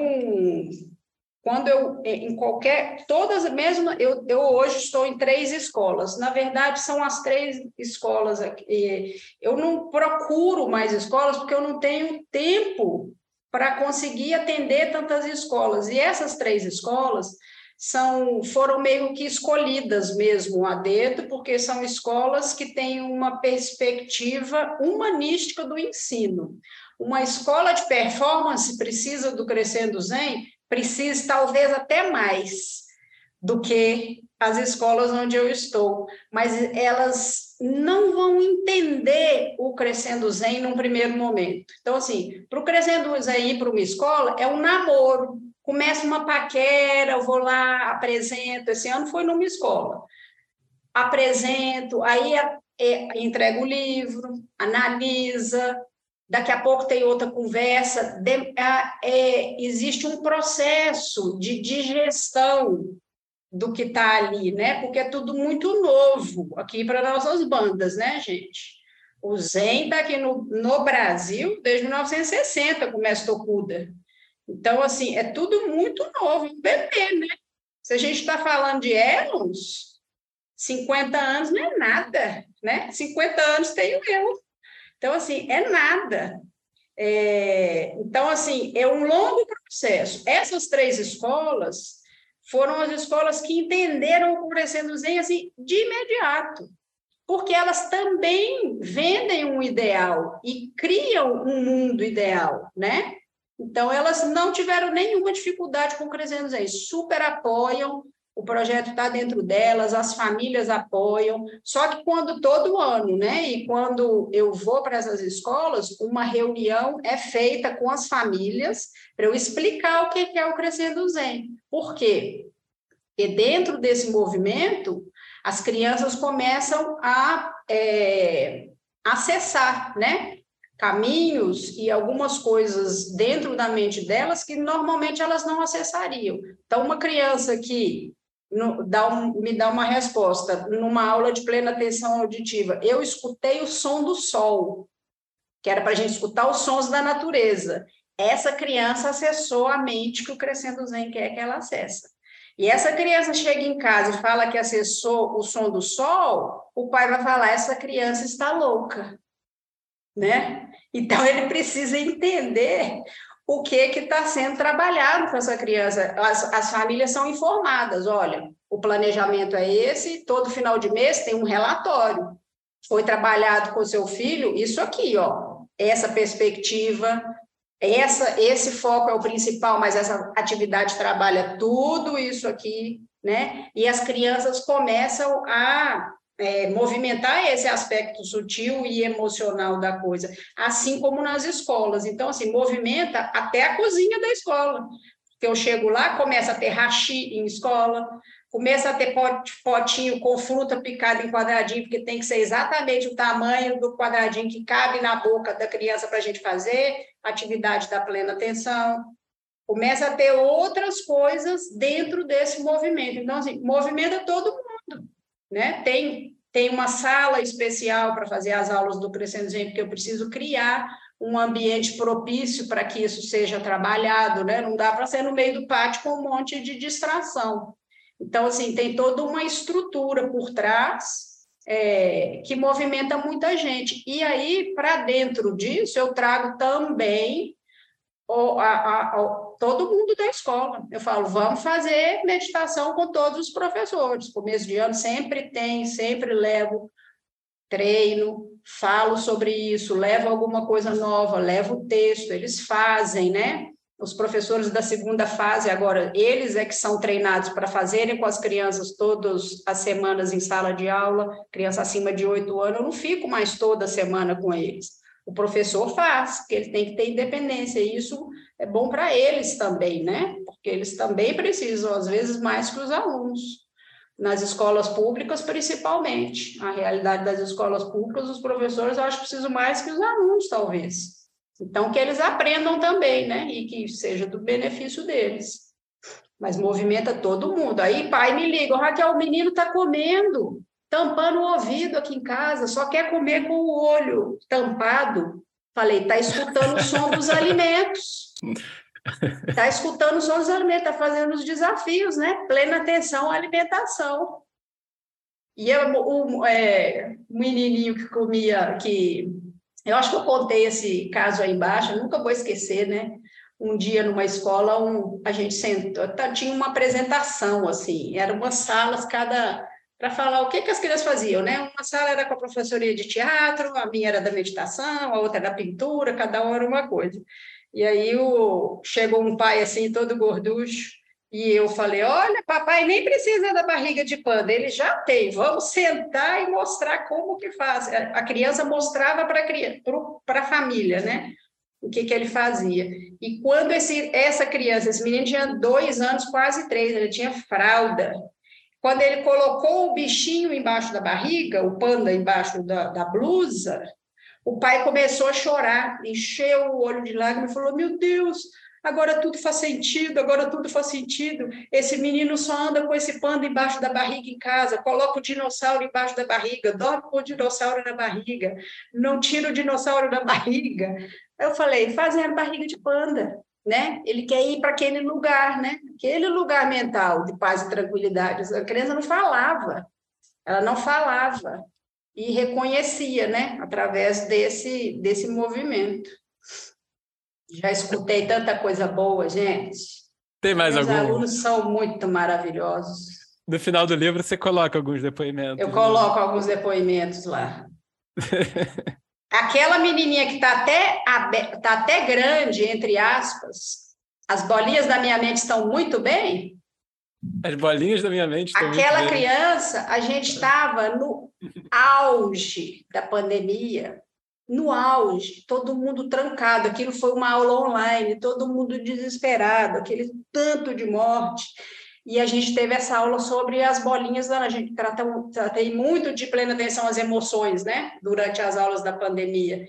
[SPEAKER 1] quando eu em qualquer todas mesmo eu, eu hoje estou em três escolas na verdade são as três escolas aqui eu não procuro mais escolas porque eu não tenho tempo para conseguir atender tantas escolas. E essas três escolas são foram meio que escolhidas mesmo a dedo, porque são escolas que têm uma perspectiva humanística do ensino. Uma escola de performance precisa do Crescendo Zen, precisa talvez até mais do que as escolas onde eu estou, mas elas não vão entender o Crescendo Zen num primeiro momento. Então, assim, para o Crescendo Zen ir para uma escola é um namoro. Começa uma paquera, eu vou lá, apresento. Esse ano foi numa escola. Apresento, aí é, entrego o livro, analisa, daqui a pouco tem outra conversa. De, é, existe um processo de digestão do que está ali, né? Porque é tudo muito novo aqui para nossas bandas, né, gente? O Zen está aqui no, no Brasil desde 1960, com o mestre. Então, assim, é tudo muito novo, um bebê, né? Se a gente está falando de Elos, 50 anos não é nada, né? 50 anos tenho eu. Então, assim, é nada. É, então, assim, é um longo processo. Essas três escolas, foram as escolas que entenderam o Crescendo Zen de imediato, porque elas também vendem um ideal e criam um mundo ideal, né? Então, elas não tiveram nenhuma dificuldade com o Crescendo Zen, super apoiam, o projeto está dentro delas, as famílias apoiam, só que quando todo ano, né, e quando eu vou para essas escolas, uma reunião é feita com as famílias para eu explicar o que é o Crescendo Zen. Por quê? Porque dentro desse movimento, as crianças começam a é, acessar, né, caminhos e algumas coisas dentro da mente delas que normalmente elas não acessariam. Então, uma criança que no, dá um, me dá uma resposta numa aula de plena atenção auditiva. Eu escutei o som do sol, que era para a gente escutar os sons da natureza. Essa criança acessou a mente que o Crescendo Zen quer que ela acessa. E essa criança chega em casa e fala que acessou o som do sol, o pai vai falar: essa criança está louca, né? Então ele precisa entender o que está sendo trabalhado com essa criança. As, as famílias são informadas, olha, o planejamento é esse, todo final de mês tem um relatório. Foi trabalhado com seu filho isso aqui, ó, essa perspectiva, essa, esse foco é o principal, mas essa atividade trabalha tudo isso aqui, né? E as crianças começam a é, movimentar esse aspecto sutil e emocional da coisa, assim como nas escolas. Então, assim, movimenta até a cozinha da escola. Que eu chego lá, começa a ter rachi em escola, começa a ter potinho com fruta picada em quadradinho, porque tem que ser exatamente o tamanho do quadradinho que cabe na boca da criança para a gente fazer atividade da plena atenção. Começa a ter outras coisas dentro desse movimento. Então, assim, movimenta todo mundo né? Tem, tem uma sala especial para fazer as aulas do Crescendo Zen, porque eu preciso criar um ambiente propício para que isso seja trabalhado, né? Não dá para ser no meio do pátio com um monte de distração. Então, assim, tem toda uma estrutura por trás é, que movimenta muita gente. E aí, para dentro disso, eu trago também o, a, a, todo mundo da escola. Eu falo, vamos fazer meditação com todos os professores. Começo de ano sempre tem, sempre levo treino, falo sobre isso, levo alguma coisa nova, levo o texto, eles fazem, né? Os professores da segunda fase, agora, eles é que são treinados para fazerem com as crianças todas as semanas em sala de aula, criança acima de oito anos, eu não fico mais toda semana com eles. O professor faz, porque ele tem que ter independência, e isso é bom para eles também, né? Porque eles também precisam, às vezes, mais que os alunos. Nas escolas públicas, principalmente. A realidade das escolas públicas, os professores, eu acho que precisam mais que os alunos, talvez. Então, que eles aprendam também, né? E que seja do benefício deles. Mas movimenta todo mundo. Aí, pai me liga, Raquel, o menino está comendo, tampando o ouvido aqui em casa, só quer comer com o olho tampado. Falei, está escutando o som dos (laughs) alimentos. Está escutando o som dos alimentos, está fazendo os desafios, né? Plena atenção à alimentação. E eu, o, é, menininho que comia, que eu acho que eu contei esse caso aí embaixo, nunca vou esquecer, né? Um dia numa escola, um, a gente sentou, tá, tinha uma apresentação, assim, eram umas salas, cada para falar o que, que as crianças faziam, né? Uma sala era com a professoria de teatro, a minha era da meditação, a outra era da pintura, cada era uma coisa. E aí o, chegou um pai assim, todo gorducho, e eu falei: Olha, papai nem precisa da barriga de panda, ele já tem. Vamos sentar e mostrar como que faz. A criança mostrava para a família, né? O que, que ele fazia. E quando esse, essa criança, esse menino tinha dois anos, quase três, ele tinha fralda. Quando ele colocou o bichinho embaixo da barriga, o panda embaixo da, da blusa, o pai começou a chorar, encheu o olho de lágrimas e falou: Meu Deus, agora tudo faz sentido, agora tudo faz sentido. Esse menino só anda com esse panda embaixo da barriga em casa, coloca o dinossauro embaixo da barriga, dorme com o dinossauro na barriga, não tira o dinossauro da (laughs) barriga. Eu falei, fazendo barriga de panda, né? Ele quer ir para aquele lugar, né? Aquele lugar mental de paz e tranquilidade. A criança não falava, ela não falava e reconhecia, né? Através desse, desse movimento. Já escutei tanta coisa boa, gente.
[SPEAKER 2] Tem mais
[SPEAKER 1] Meus
[SPEAKER 2] algum?
[SPEAKER 1] Os alunos são muito maravilhosos.
[SPEAKER 2] No final do livro você coloca alguns depoimentos.
[SPEAKER 1] Eu coloco alguns depoimentos lá. (laughs) Aquela menininha que está até, tá até grande, entre aspas, as bolinhas da minha mente estão muito bem.
[SPEAKER 2] As bolinhas da minha mente estão
[SPEAKER 1] Aquela criança, a gente estava no auge da pandemia, no auge, todo mundo trancado. Aquilo foi uma aula online, todo mundo desesperado, aquele tanto de morte. E a gente teve essa aula sobre as bolinhas, a gente tratou, tratei muito de plena atenção às emoções, né, durante as aulas da pandemia.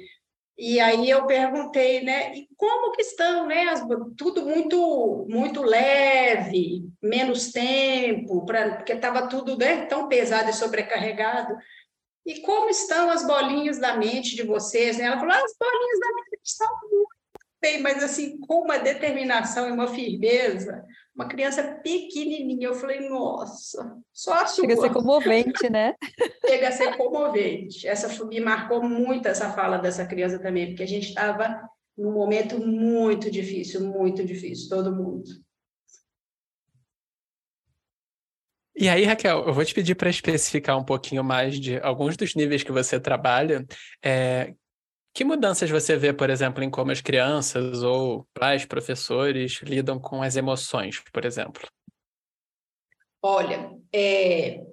[SPEAKER 1] E aí eu perguntei, né, e como que estão, né, as, tudo muito muito leve, menos tempo, pra, porque estava tudo né, tão pesado e sobrecarregado. E como estão as bolinhas da mente de vocês? Né? Ela falou, as bolinhas da mente estão muito bem, mas assim, com uma determinação e uma firmeza, uma criança pequenininha. Eu falei, nossa, só a sua.
[SPEAKER 3] Chega a ser comovente, né? (laughs)
[SPEAKER 1] Chega a ser comovente. Essa me marcou muito essa fala dessa criança também, porque a gente estava num momento muito difícil, muito difícil, todo mundo.
[SPEAKER 2] E aí, Raquel, eu vou te pedir para especificar um pouquinho mais de alguns dos níveis que você trabalha. É, que mudanças você vê, por exemplo, em como as crianças ou pais, professores lidam com as emoções, por exemplo?
[SPEAKER 1] Olha, é...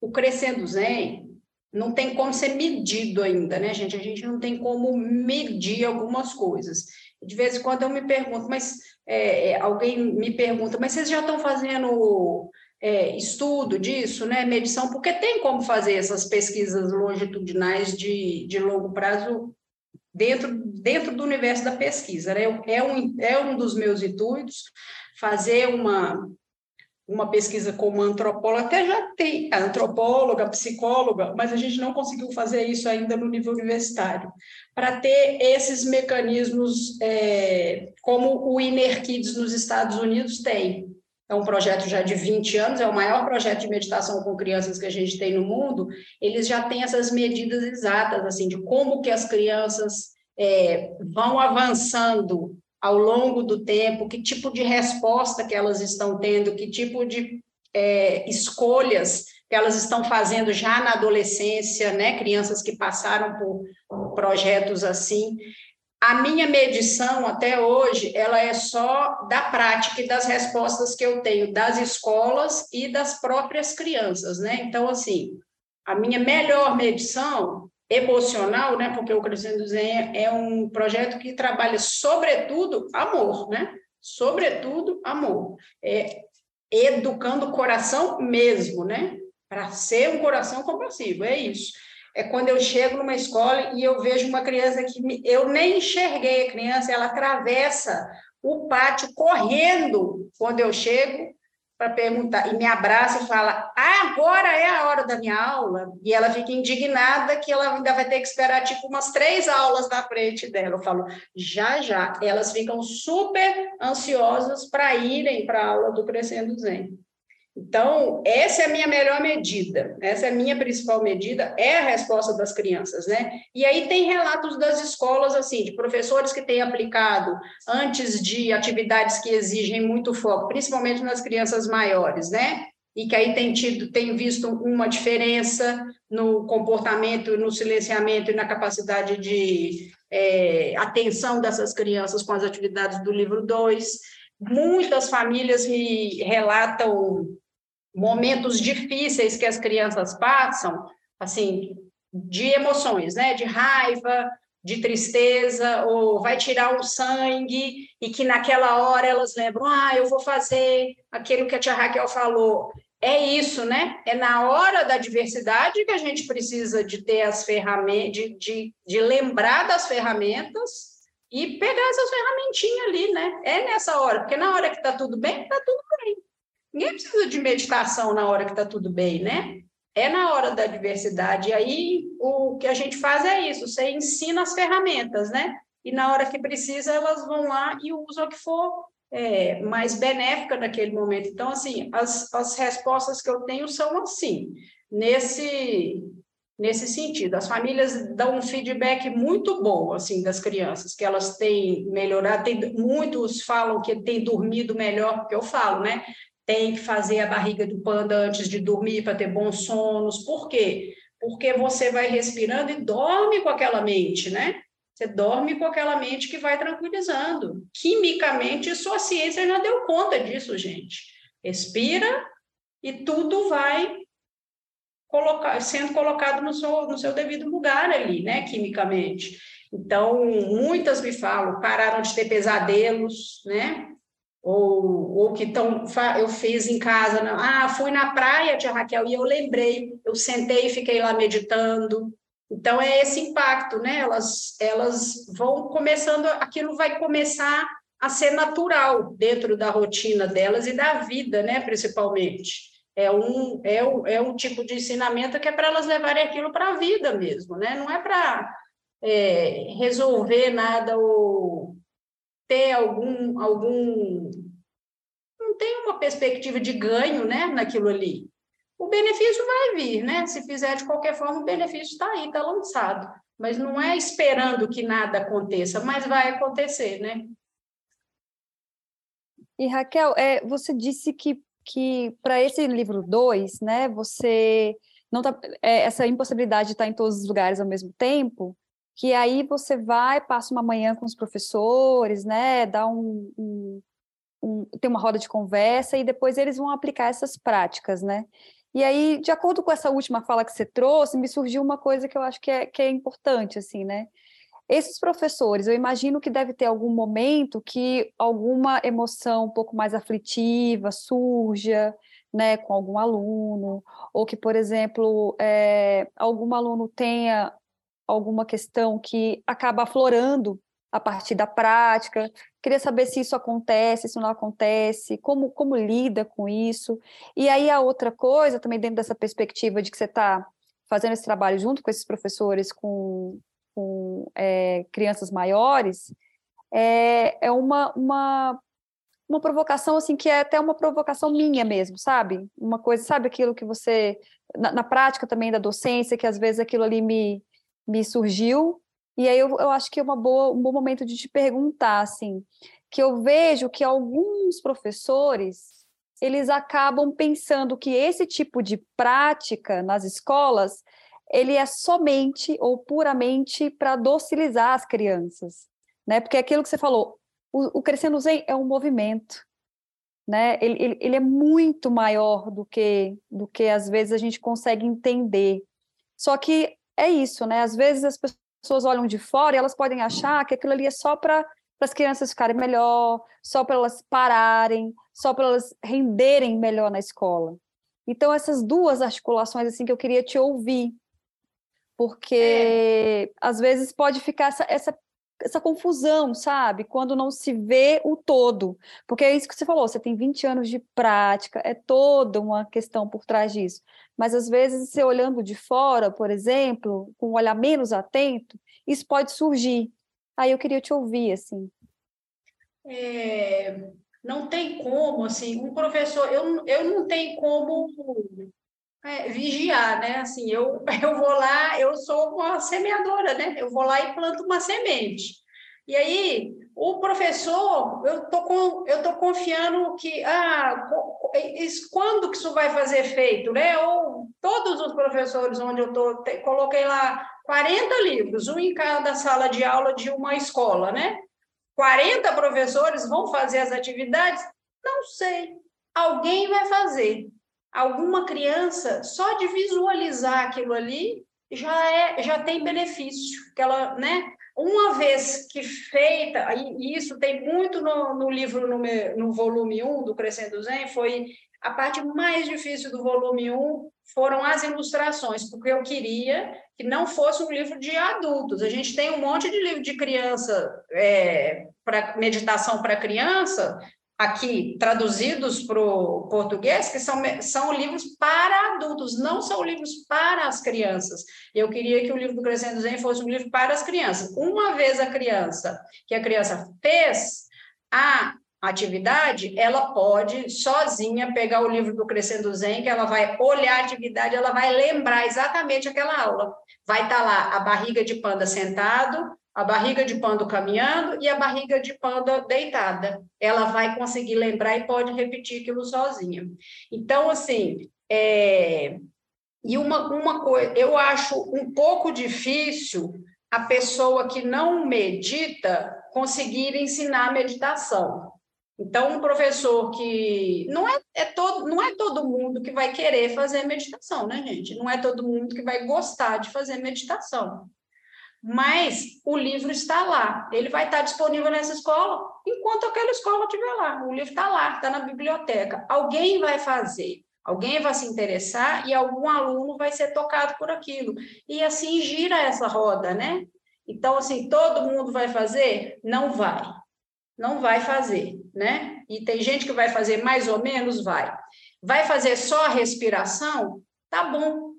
[SPEAKER 1] o Crescendo Zen não tem como ser medido ainda, né, gente? A gente não tem como medir algumas coisas. De vez em quando eu me pergunto, mas é, é, alguém me pergunta, mas vocês já estão fazendo é, estudo disso, né, medição, porque tem como fazer essas pesquisas longitudinais de, de longo prazo dentro, dentro do universo da pesquisa. Né? É, um, é um dos meus intuitos fazer uma, uma pesquisa como antropóloga, até já tem antropóloga, psicóloga, mas a gente não conseguiu fazer isso ainda no nível universitário, para ter esses mecanismos é, como o Inner Kids nos Estados Unidos tem. É um projeto já de 20 anos, é o maior projeto de meditação com crianças que a gente tem no mundo, eles já têm essas medidas exatas, assim, de como que as crianças é, vão avançando ao longo do tempo, que tipo de resposta que elas estão tendo, que tipo de é, escolhas que elas estão fazendo já na adolescência, né? Crianças que passaram por projetos assim. A minha medição até hoje, ela é só da prática e das respostas que eu tenho das escolas e das próprias crianças, né? Então, assim, a minha melhor medição emocional, né? Porque o Crescendo Zen é um projeto que trabalha sobretudo amor, né? Sobretudo amor. É educando o coração mesmo, né? Para ser um coração compassivo, é isso é quando eu chego numa escola e eu vejo uma criança que me, eu nem enxerguei a criança, ela atravessa o pátio correndo quando eu chego para perguntar, e me abraça e fala: ah, agora é a hora da minha aula, e ela fica indignada que ela ainda vai ter que esperar tipo umas três aulas na frente dela. Eu falo: já, já, elas ficam super ansiosas para irem para a aula do Crescendo Zen. Então, essa é a minha melhor medida, essa é a minha principal medida, é a resposta das crianças, né? E aí tem relatos das escolas, assim, de professores que têm aplicado antes de atividades que exigem muito foco, principalmente nas crianças maiores, né? E que aí tem tido, tem visto uma diferença no comportamento, no silenciamento e na capacidade de é, atenção dessas crianças com as atividades do livro 2. Muitas famílias me relatam momentos difíceis que as crianças passam, assim, de emoções, né? De raiva, de tristeza, ou vai tirar um sangue, e que naquela hora elas lembram, ah, eu vou fazer aquilo que a tia Raquel falou. É isso, né? É na hora da diversidade que a gente precisa de ter as ferramentas, de, de, de lembrar das ferramentas e pegar essas ferramentinhas ali, né? É nessa hora, porque na hora que está tudo bem, está tudo bem. Ninguém precisa de meditação na hora que está tudo bem, né? É na hora da diversidade. E aí o que a gente faz é isso: você ensina as ferramentas, né? E na hora que precisa, elas vão lá e usam o que for é, mais benéfica naquele momento. Então, assim, as, as respostas que eu tenho são assim, nesse, nesse sentido. As famílias dão um feedback muito bom, assim, das crianças, que elas têm melhorado, tem, muitos falam que têm dormido melhor, porque eu falo, né? Tem que fazer a barriga do panda antes de dormir para ter bons sonos. Por quê? Porque você vai respirando e dorme com aquela mente, né? Você dorme com aquela mente que vai tranquilizando. Quimicamente, sua ciência já deu conta disso, gente. Respira e tudo vai colocar, sendo colocado no seu, no seu devido lugar ali, né? Quimicamente. Então, muitas me falam, pararam de ter pesadelos, né? Ou, ou que tão, eu fiz em casa, não. ah, fui na praia, tia Raquel, e eu lembrei, eu sentei e fiquei lá meditando. Então, é esse impacto, né? Elas, elas vão começando, aquilo vai começar a ser natural dentro da rotina delas e da vida, né? Principalmente. É um, é um, é um tipo de ensinamento que é para elas levarem aquilo para a vida mesmo, né? Não é para é, resolver nada ou ter algum, algum não tem uma perspectiva de ganho né, naquilo ali. O benefício vai vir, né? Se fizer de qualquer forma, o benefício está aí, está lançado. Mas não é esperando que nada aconteça, mas vai acontecer, né?
[SPEAKER 3] E Raquel, é, você disse que, que para esse livro 2, né, você não tá, é, essa impossibilidade de estar em todos os lugares ao mesmo tempo, que aí você vai, passa uma manhã com os professores, né, dá um, um, um, tem uma roda de conversa e depois eles vão aplicar essas práticas, né? E aí, de acordo com essa última fala que você trouxe, me surgiu uma coisa que eu acho que é, que é importante, assim, né? Esses professores, eu imagino que deve ter algum momento que alguma emoção um pouco mais aflitiva surja, né, com algum aluno, ou que, por exemplo, é, algum aluno tenha alguma questão que acaba aflorando a partir da prática. Queria saber se isso acontece, se não acontece, como, como lida com isso. E aí a outra coisa, também dentro dessa perspectiva de que você está fazendo esse trabalho junto com esses professores, com, com é, crianças maiores, é, é uma, uma, uma provocação assim que é até uma provocação minha mesmo, sabe? Uma coisa, sabe aquilo que você na, na prática também da docência, que às vezes aquilo ali me, me surgiu e aí eu, eu acho que é uma boa, um bom momento de te perguntar assim, que eu vejo que alguns professores eles acabam pensando que esse tipo de prática nas escolas ele é somente ou puramente para docilizar as crianças, né? Porque é aquilo que você falou, o, o Crescendo Zen é um movimento, né? Ele, ele, ele é muito maior do que do que às vezes a gente consegue entender. Só que é isso, né? Às vezes as pessoas olham de fora e elas podem achar que aquilo ali é só para as crianças ficarem melhor, só para elas pararem, só para elas renderem melhor na escola. Então essas duas articulações assim que eu queria te ouvir, porque é. às vezes pode ficar essa, essa essa confusão, sabe? Quando não se vê o todo. Porque é isso que você falou, você tem 20 anos de prática, é toda uma questão por trás disso. Mas às vezes, você olhando de fora, por exemplo, com um olhar menos atento, isso pode surgir. Aí eu queria te ouvir, assim.
[SPEAKER 1] É, não tem como, assim, um professor, eu, eu não tenho como é, vigiar, né? Assim, eu, (laughs) eu vou lá, eu sou uma semeadora, né? Eu vou lá e planto uma semente. E aí, o professor, eu tô com, eu tô confiando que, ah, quando que isso vai fazer efeito, né? Ou todos os professores onde eu tô, coloquei lá 40 livros, um em cada sala de aula de uma escola, né? 40 professores vão fazer as atividades? Não sei. Alguém vai fazer alguma criança, só de visualizar aquilo ali, já, é, já tem benefício, que ela, né? Uma vez que feita, e isso tem muito no, no livro, no, no volume 1 do Crescendo Zen, foi a parte mais difícil do volume 1 foram as ilustrações, porque eu queria que não fosse um livro de adultos. A gente tem um monte de livro de criança, é, para meditação para criança, aqui traduzidos para o português, que são, são livros para adultos, não são livros para as crianças. Eu queria que o livro do Crescendo Zen fosse um livro para as crianças. Uma vez a criança, que a criança fez a atividade, ela pode sozinha pegar o livro do Crescendo Zen, que ela vai olhar a atividade, ela vai lembrar exatamente aquela aula. Vai estar tá lá a barriga de panda sentado, a barriga de panda caminhando e a barriga de panda deitada. Ela vai conseguir lembrar e pode repetir aquilo sozinha. Então, assim, é... e uma, uma coisa, eu acho um pouco difícil a pessoa que não medita conseguir ensinar meditação. Então, um professor que não é, é todo, não é todo mundo que vai querer fazer meditação, né, gente? Não é todo mundo que vai gostar de fazer meditação mas o livro está lá, ele vai estar disponível nessa escola enquanto aquela escola estiver lá. O livro está lá, está na biblioteca. Alguém vai fazer, alguém vai se interessar e algum aluno vai ser tocado por aquilo. E assim gira essa roda, né? Então, assim, todo mundo vai fazer? Não vai. Não vai fazer, né? E tem gente que vai fazer mais ou menos? Vai. Vai fazer só a respiração? Tá bom.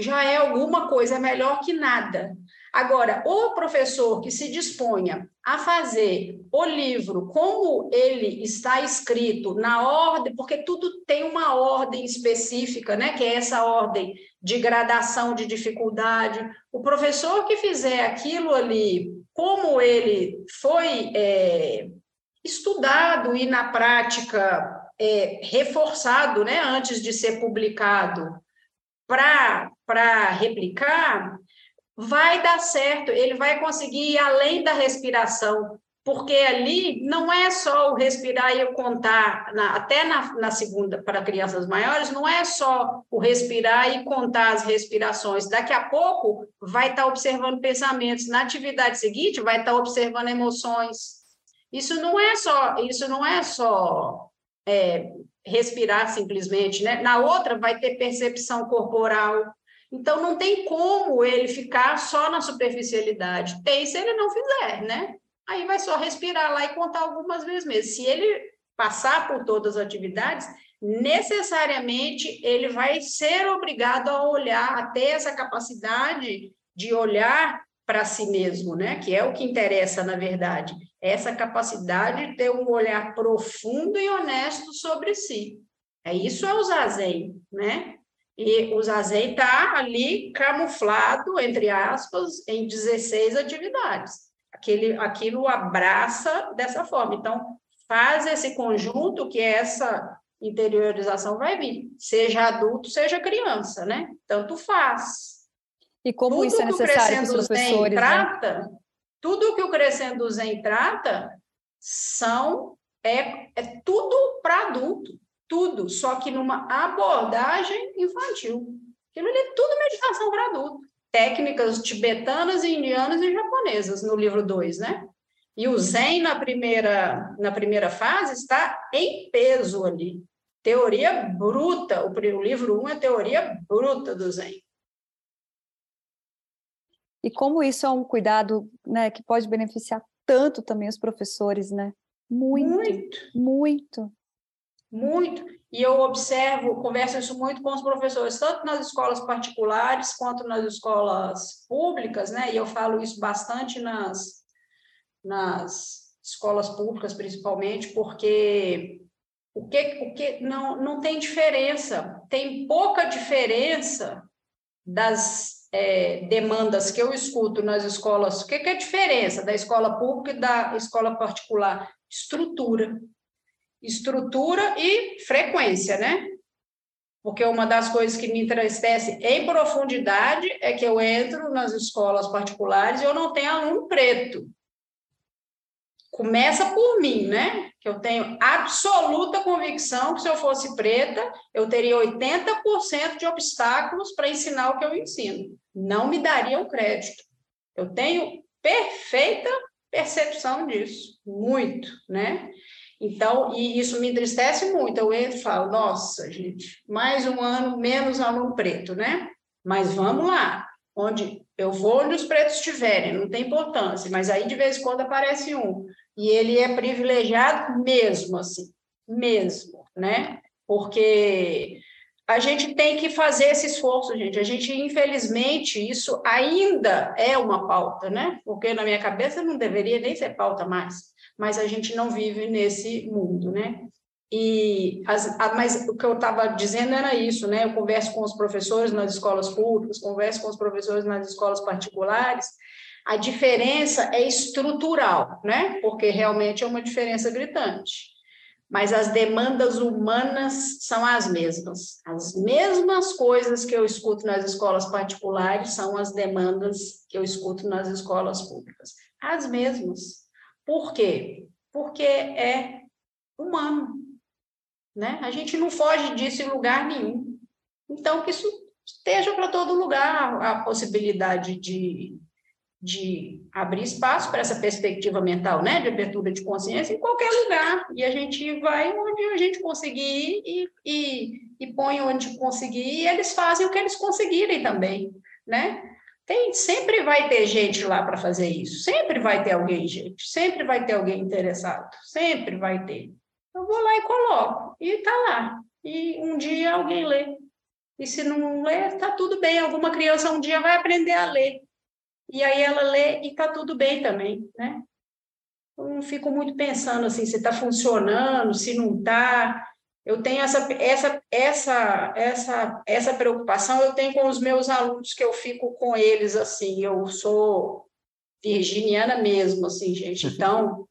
[SPEAKER 1] Já é alguma coisa, melhor que nada. Agora, o professor que se disponha a fazer o livro como ele está escrito, na ordem, porque tudo tem uma ordem específica, né? Que é essa ordem de gradação de dificuldade. O professor que fizer aquilo ali, como ele foi é, estudado e na prática é, reforçado, né? Antes de ser publicado, para replicar, vai dar certo, ele vai conseguir ir além da respiração, porque ali não é só o respirar e contar, na, até na, na segunda, para crianças maiores, não é só o respirar e contar as respirações. Daqui a pouco vai estar observando pensamentos, na atividade seguinte vai estar observando emoções. Isso não é só, isso não é só é, respirar simplesmente, né? Na outra vai ter percepção corporal, então, não tem como ele ficar só na superficialidade. Tem se ele não fizer, né? Aí vai só respirar lá e contar algumas vezes mesmo. Se ele passar por todas as atividades, necessariamente ele vai ser obrigado a olhar, a ter essa capacidade de olhar para si mesmo, né? Que é o que interessa, na verdade. Essa capacidade de ter um olhar profundo e honesto sobre si. É isso é o zazen, né? E o zazen está ali camuflado, entre aspas, em 16 atividades. Aquele, aquilo abraça dessa forma. Então, faz esse conjunto que essa interiorização vai vir, seja adulto, seja criança, né? Tanto faz.
[SPEAKER 3] E como tudo isso é necessário para os professores?
[SPEAKER 1] Né? Trata, né? Tudo que o Crescendo Zen trata são é, é tudo para adulto tudo, só que numa abordagem infantil. Aquilo ali é tudo meditação para adulto. Técnicas tibetanas, indianas e japonesas, no livro 2, né? E o Zen, na primeira, na primeira fase, está em peso ali. Teoria bruta. O, livro 1 um é teoria bruta do Zen.
[SPEAKER 3] E como isso é um cuidado né, que pode beneficiar tanto também os professores, né? Muito, muito. muito
[SPEAKER 1] muito, e eu observo, converso isso muito com os professores, tanto nas escolas particulares quanto nas escolas públicas, né? E eu falo isso bastante nas, nas escolas públicas, principalmente, porque o que, o que não, não tem diferença, tem pouca diferença das é, demandas que eu escuto nas escolas. O que, que é a diferença da escola pública e da escola particular? Estrutura estrutura e frequência, né? Porque uma das coisas que me entristece em profundidade é que eu entro nas escolas particulares e eu não tenho aluno preto. Começa por mim, né? Que eu tenho absoluta convicção que se eu fosse preta, eu teria 80% de obstáculos para ensinar o que eu ensino. Não me daria o crédito. Eu tenho perfeita percepção disso, muito, né? Então, e isso me entristece muito. Eu entro e falo, nossa, gente, mais um ano menos aluno preto, né? Mas vamos lá, onde eu vou onde os pretos estiverem, não tem importância, mas aí de vez em quando aparece um, e ele é privilegiado mesmo, assim, mesmo, né? Porque a gente tem que fazer esse esforço, gente. A gente, infelizmente, isso ainda é uma pauta, né? Porque na minha cabeça não deveria nem ser pauta mais mas a gente não vive nesse mundo, né? E as, a, mas o que eu estava dizendo era isso, né? Eu converso com os professores nas escolas públicas, converso com os professores nas escolas particulares. A diferença é estrutural, né? Porque realmente é uma diferença gritante. Mas as demandas humanas são as mesmas. As mesmas coisas que eu escuto nas escolas particulares são as demandas que eu escuto nas escolas públicas. As mesmas. Por quê? Porque é humano, né? A gente não foge disso em lugar nenhum. Então, que isso esteja para todo lugar a possibilidade de, de abrir espaço para essa perspectiva mental, né? De abertura de consciência em qualquer lugar. E a gente vai onde a gente conseguir e, e, e põe onde conseguir e eles fazem o que eles conseguirem também, né? Tem, sempre vai ter gente lá para fazer isso, sempre vai ter alguém, gente, sempre vai ter alguém interessado, sempre vai ter. Eu vou lá e coloco, e está lá. E um dia alguém lê. E se não lê, está tudo bem. Alguma criança um dia vai aprender a ler. E aí ela lê e está tudo bem também, né? Eu não fico muito pensando assim, se está funcionando, se não está eu tenho essa, essa, essa, essa, essa preocupação, eu tenho com os meus alunos, que eu fico com eles, assim, eu sou virginiana mesmo, assim, gente, (laughs) então,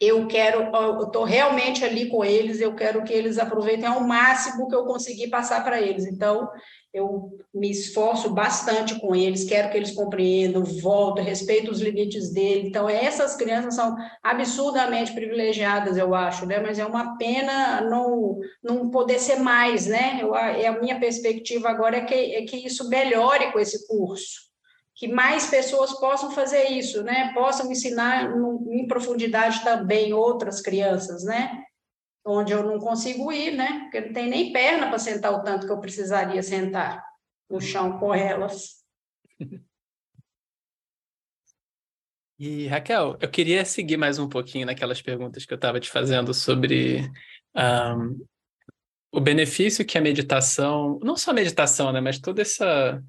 [SPEAKER 1] eu quero, eu estou realmente ali com eles, eu quero que eles aproveitem ao máximo que eu conseguir passar para eles, então, eu me esforço bastante com eles, quero que eles compreendam, volto, respeito os limites dele. Então, essas crianças são absurdamente privilegiadas, eu acho, né? Mas é uma pena não, não poder ser mais, né? Eu, a, a minha perspectiva agora é que, é que isso melhore com esse curso, que mais pessoas possam fazer isso, né? Possam ensinar em profundidade também outras crianças, né? onde eu não consigo ir, né? Porque não tem nem perna para sentar o tanto que eu precisaria sentar no chão com elas. (laughs)
[SPEAKER 2] E Raquel, eu queria seguir mais um pouquinho naquelas perguntas que eu estava te fazendo sobre um, o benefício que a meditação, não só a meditação, né, mas toda essa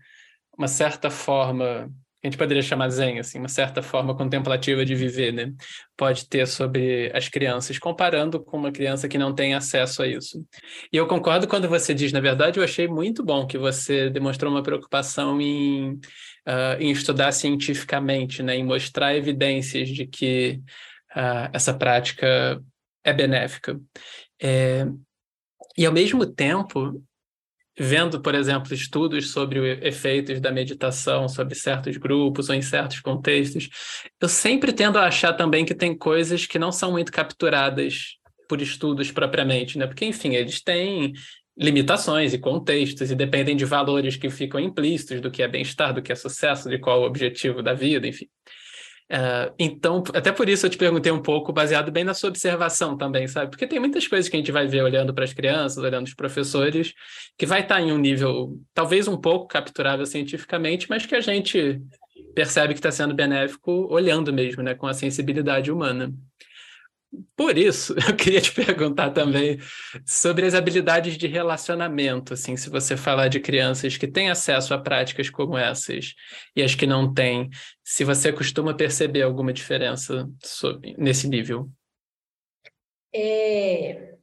[SPEAKER 2] uma certa forma a gente poderia chamar zen, assim, uma certa forma contemplativa de viver, né? Pode ter sobre as crianças, comparando com uma criança que não tem acesso a isso. E eu concordo quando você diz, na verdade, eu achei muito bom que você demonstrou uma preocupação em, uh, em estudar cientificamente, né? Em mostrar evidências de que uh, essa prática é benéfica. É... E, ao mesmo tempo, vendo, por exemplo, estudos sobre efeitos da meditação sobre certos grupos ou em certos contextos, eu sempre tendo a achar também que tem coisas que não são muito capturadas por estudos propriamente, né? Porque, enfim, eles têm limitações e contextos e dependem de valores que ficam implícitos do que é bem-estar, do que é sucesso, de qual o objetivo da vida, enfim. Uh, então, até por isso eu te perguntei um pouco, baseado bem na sua observação também, sabe? Porque tem muitas coisas que a gente vai ver olhando para as crianças, olhando os professores, que vai estar tá em um nível talvez um pouco capturável cientificamente, mas que a gente percebe que está sendo benéfico olhando mesmo, né, com a sensibilidade humana. Por isso, (laughs) eu queria te perguntar também sobre as habilidades de relacionamento, assim, se você falar de crianças que têm acesso a práticas como essas e as que não têm, se você costuma perceber alguma diferença sobre, nesse nível.
[SPEAKER 1] É...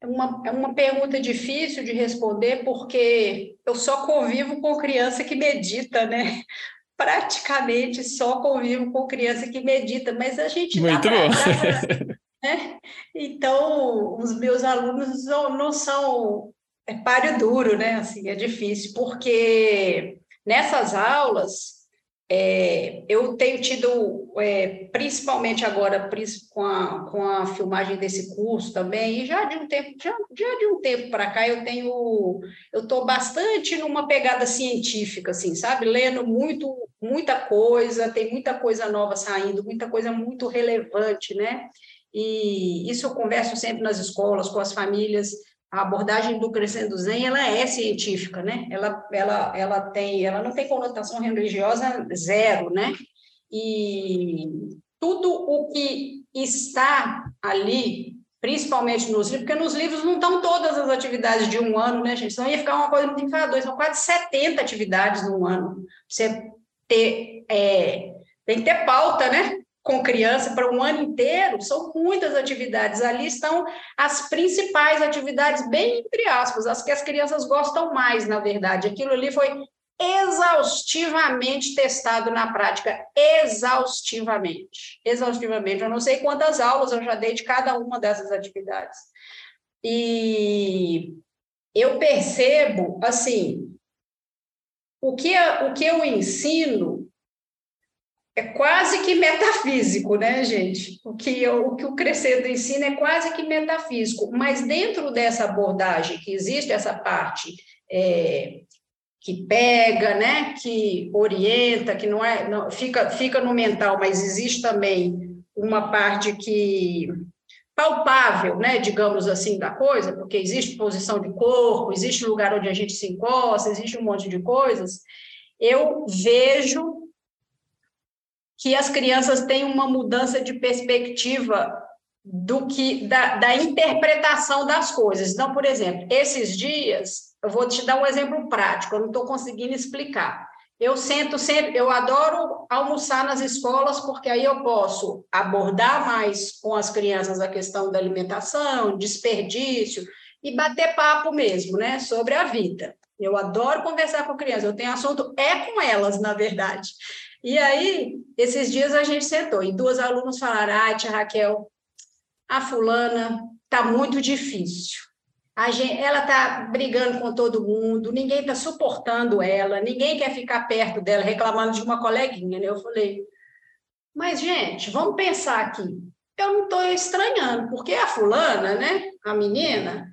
[SPEAKER 1] é uma, é uma pergunta difícil de responder, porque eu só convivo com criança que medita, né? Praticamente só convivo com criança que medita, mas a gente
[SPEAKER 2] Muito
[SPEAKER 1] dá bom. (laughs) né? Então, os meus alunos não, não são é páreo duro, né? Assim, é difícil, porque nessas aulas é, eu tenho tido, é, principalmente agora com a, com a filmagem desse curso também, e já de um tempo, já, já de um tempo para cá eu tenho, eu estou bastante numa pegada científica, assim, sabe? Lendo muito, muita coisa, tem muita coisa nova saindo, muita coisa muito relevante, né? E isso eu converso sempre nas escolas, com as famílias, a abordagem do crescendo zen ela é científica, né? Ela, ela, ela tem, ela não tem conotação religiosa zero, né? E tudo o que está ali, principalmente nos livros, porque nos livros não estão todas as atividades de um ano, né, gente? Senão ia ficar uma coisa muito enfadonha, são quase 70 atividades no ano. Você ter, é, tem que ter pauta, né? Com criança para um ano inteiro, são muitas atividades. Ali estão as principais atividades, bem entre aspas, as que as crianças gostam mais, na verdade. Aquilo ali foi exaustivamente testado na prática, exaustivamente, exaustivamente. Eu não sei quantas aulas eu já dei de cada uma dessas atividades. E eu percebo, assim, o que, o que eu ensino é quase que metafísico, né, gente? O que, o que o Crescendo ensina é quase que metafísico, mas dentro dessa abordagem que existe essa parte é, que pega, né, que orienta, que não é, não, fica, fica no mental, mas existe também uma parte que palpável, né, digamos assim, da coisa, porque existe posição de corpo, existe lugar onde a gente se encosta, existe um monte de coisas. Eu vejo que as crianças têm uma mudança de perspectiva do que da, da interpretação das coisas. Então, por exemplo, esses dias, eu vou te dar um exemplo prático, eu não estou conseguindo explicar. Eu sento sempre, eu adoro almoçar nas escolas, porque aí eu posso abordar mais com as crianças a questão da alimentação, desperdício, e bater papo mesmo, né, sobre a vida. Eu adoro conversar com crianças, eu tenho assunto é com elas, na verdade. E aí, esses dias a gente sentou e duas alunas falaram: ah, tia Raquel, a fulana tá muito difícil. Gente, ela está brigando com todo mundo, ninguém está suportando ela, ninguém quer ficar perto dela, reclamando de uma coleguinha. Né? Eu falei, mas, gente, vamos pensar aqui. Eu não estou estranhando, porque a fulana, né, a menina,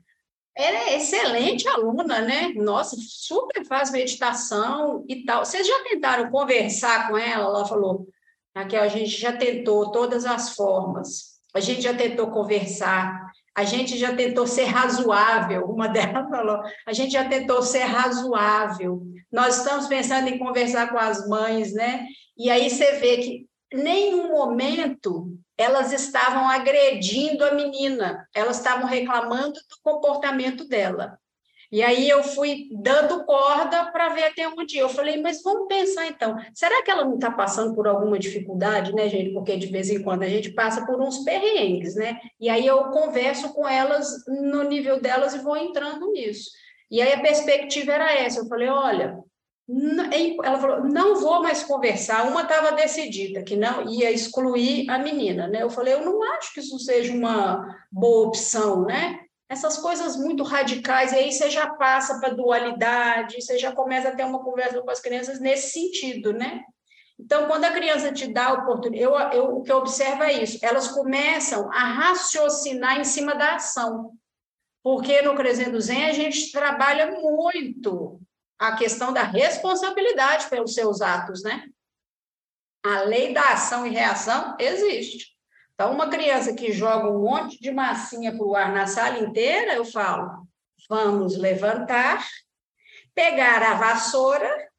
[SPEAKER 1] ela é excelente aluna, né? Nossa, super faz meditação e tal. Vocês já tentaram conversar com ela? Ela falou, Raquel, a gente já tentou todas as formas. A gente já tentou conversar. A gente já tentou ser razoável. Uma (laughs) delas falou, a gente já tentou ser razoável. Nós estamos pensando em conversar com as mães, né? E aí você vê que nenhum momento elas estavam agredindo a menina, elas estavam reclamando do comportamento dela. E aí eu fui dando corda para ver até onde eu falei, mas vamos pensar então, será que ela não está passando por alguma dificuldade, né, gente? Porque de vez em quando a gente passa por uns perrengues, né? E aí eu converso com elas no nível delas e vou entrando nisso. E aí a perspectiva era essa, eu falei, olha, ela falou, não vou mais conversar. Uma estava decidida que não ia excluir a menina, né? Eu falei, eu não acho que isso seja uma boa opção, né? essas coisas muito radicais, e aí você já passa para dualidade, você já começa a ter uma conversa com as crianças nesse sentido, né? Então, quando a criança te dá a oportunidade, eu, eu, o que eu observo é isso, elas começam a raciocinar em cima da ação, porque no Crescendo Zen a gente trabalha muito a questão da responsabilidade pelos seus atos, né? A lei da ação e reação existe. Então, uma criança que joga um monte de massinha para o ar na sala inteira, eu falo: vamos levantar, pegar a vassoura,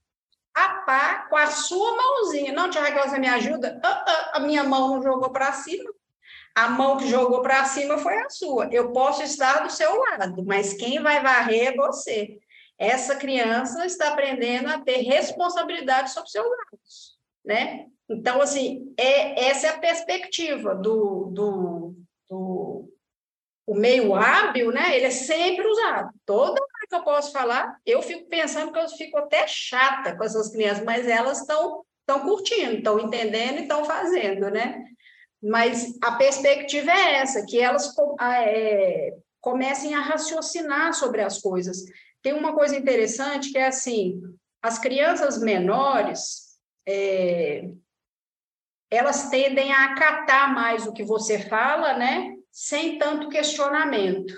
[SPEAKER 1] a pá, com a sua mãozinha. Não, Tia Raquel, você me ajuda? Uh, uh, a minha mão não jogou para cima. A mão que jogou para cima foi a sua. Eu posso estar do seu lado, mas quem vai varrer é você. Essa criança está aprendendo a ter responsabilidade sobre seus atos, né? Então, assim, é, essa é a perspectiva do, do, do o meio hábil, né? Ele é sempre usado. Toda hora que eu posso falar, eu fico pensando que eu fico até chata com essas crianças, mas elas estão estão curtindo, estão entendendo e estão fazendo, né? Mas a perspectiva é essa, que elas é, comecem a raciocinar sobre as coisas. Tem uma coisa interessante que é assim, as crianças menores, é, elas tendem a acatar mais o que você fala, né? Sem tanto questionamento.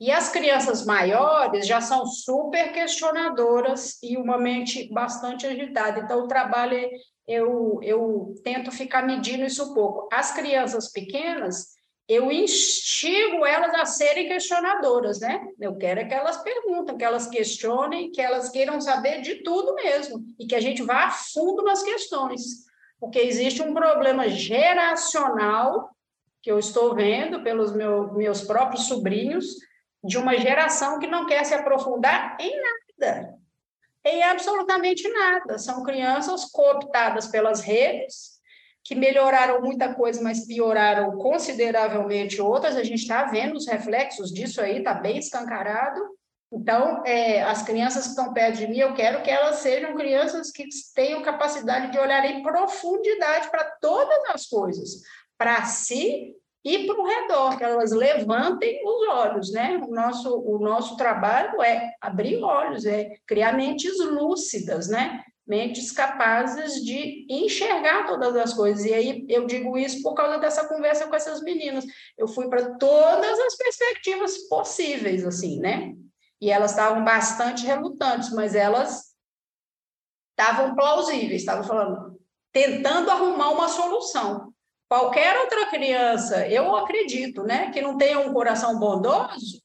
[SPEAKER 1] E as crianças maiores já são super questionadoras e uma mente bastante agitada. Então, o trabalho, eu, eu tento ficar medindo isso um pouco. As crianças pequenas, eu instigo elas a serem questionadoras, né? Eu quero é que elas perguntem, que elas questionem, que elas queiram saber de tudo mesmo, e que a gente vá a fundo nas questões porque existe um problema geracional que eu estou vendo pelos meu, meus próprios sobrinhos, de uma geração que não quer se aprofundar em nada, em absolutamente nada. São crianças cooptadas pelas redes, que melhoraram muita coisa, mas pioraram consideravelmente outras. A gente está vendo os reflexos disso aí, está bem escancarado. Então, é, as crianças que estão perto de mim, eu quero que elas sejam crianças que tenham capacidade de olhar em profundidade para todas as coisas, para si e para o redor, que elas levantem os olhos, né? O nosso, o nosso trabalho é abrir olhos, é criar mentes lúcidas, né? Mentes capazes de enxergar todas as coisas. E aí eu digo isso por causa dessa conversa com essas meninas. Eu fui para todas as perspectivas possíveis, assim, né? E elas estavam bastante relutantes, mas elas estavam plausíveis, estavam falando, tentando arrumar uma solução. Qualquer outra criança, eu acredito, né, que não tenha um coração bondoso,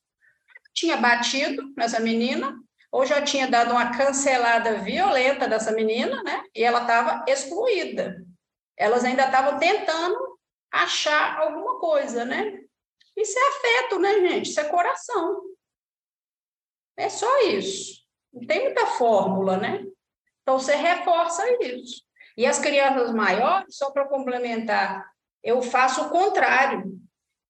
[SPEAKER 1] tinha batido nessa menina, ou já tinha dado uma cancelada violenta dessa menina, né? E ela estava excluída. Elas ainda estavam tentando achar alguma coisa, né? Isso é afeto, né, gente? Isso é coração. É só isso. Não tem muita fórmula, né? Então, você reforça isso. E as crianças maiores, só para complementar, eu faço o contrário.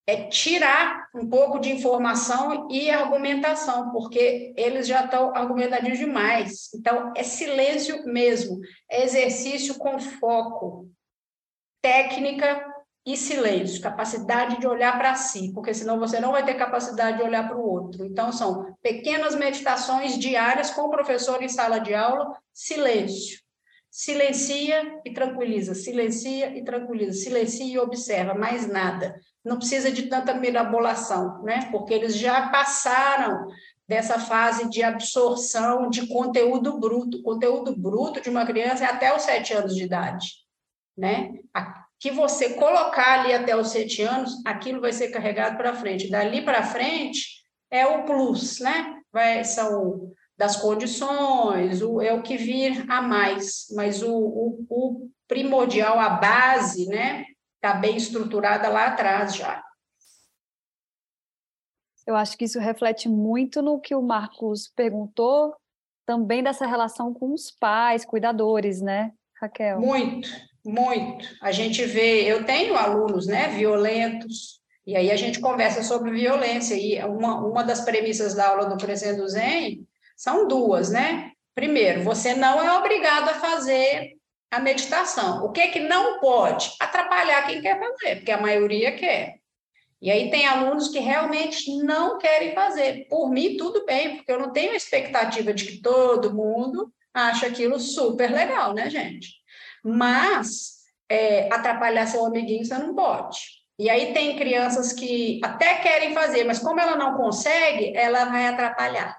[SPEAKER 1] É tirar um pouco de informação e argumentação, porque eles já estão argumentativos demais. Então, é silêncio mesmo. É exercício com foco. Técnica e silêncio, capacidade de olhar para si, porque senão você não vai ter capacidade de olhar para o outro. Então, são pequenas meditações diárias com o professor em sala de aula, silêncio. Silencia e tranquiliza, silencia e tranquiliza, silencia e observa, mais nada. Não precisa de tanta mirabolação, né? Porque eles já passaram dessa fase de absorção de conteúdo bruto. O conteúdo bruto de uma criança é até os sete anos de idade, né? que você colocar ali até os sete anos, aquilo vai ser carregado para frente. Dali para frente é o plus, né? Vai, são das condições, o, é o que vir a mais, mas o, o, o primordial, a base, né? Está bem estruturada lá atrás já.
[SPEAKER 3] Eu acho que isso reflete muito no que o Marcos perguntou, também dessa relação com os pais, cuidadores, né, Raquel?
[SPEAKER 1] Muito, muito. A gente vê, eu tenho alunos, né, violentos, e aí a gente conversa sobre violência, e uma, uma das premissas da aula do Crescendo Zen são duas, né? Primeiro, você não é obrigado a fazer a meditação. O que é que não pode? Atrapalhar quem quer fazer, porque a maioria quer. E aí tem alunos que realmente não querem fazer. Por mim, tudo bem, porque eu não tenho a expectativa de que todo mundo ache aquilo super legal, né, gente? Mas é, atrapalhar seu amiguinho você não pode. E aí tem crianças que até querem fazer, mas como ela não consegue, ela vai atrapalhar.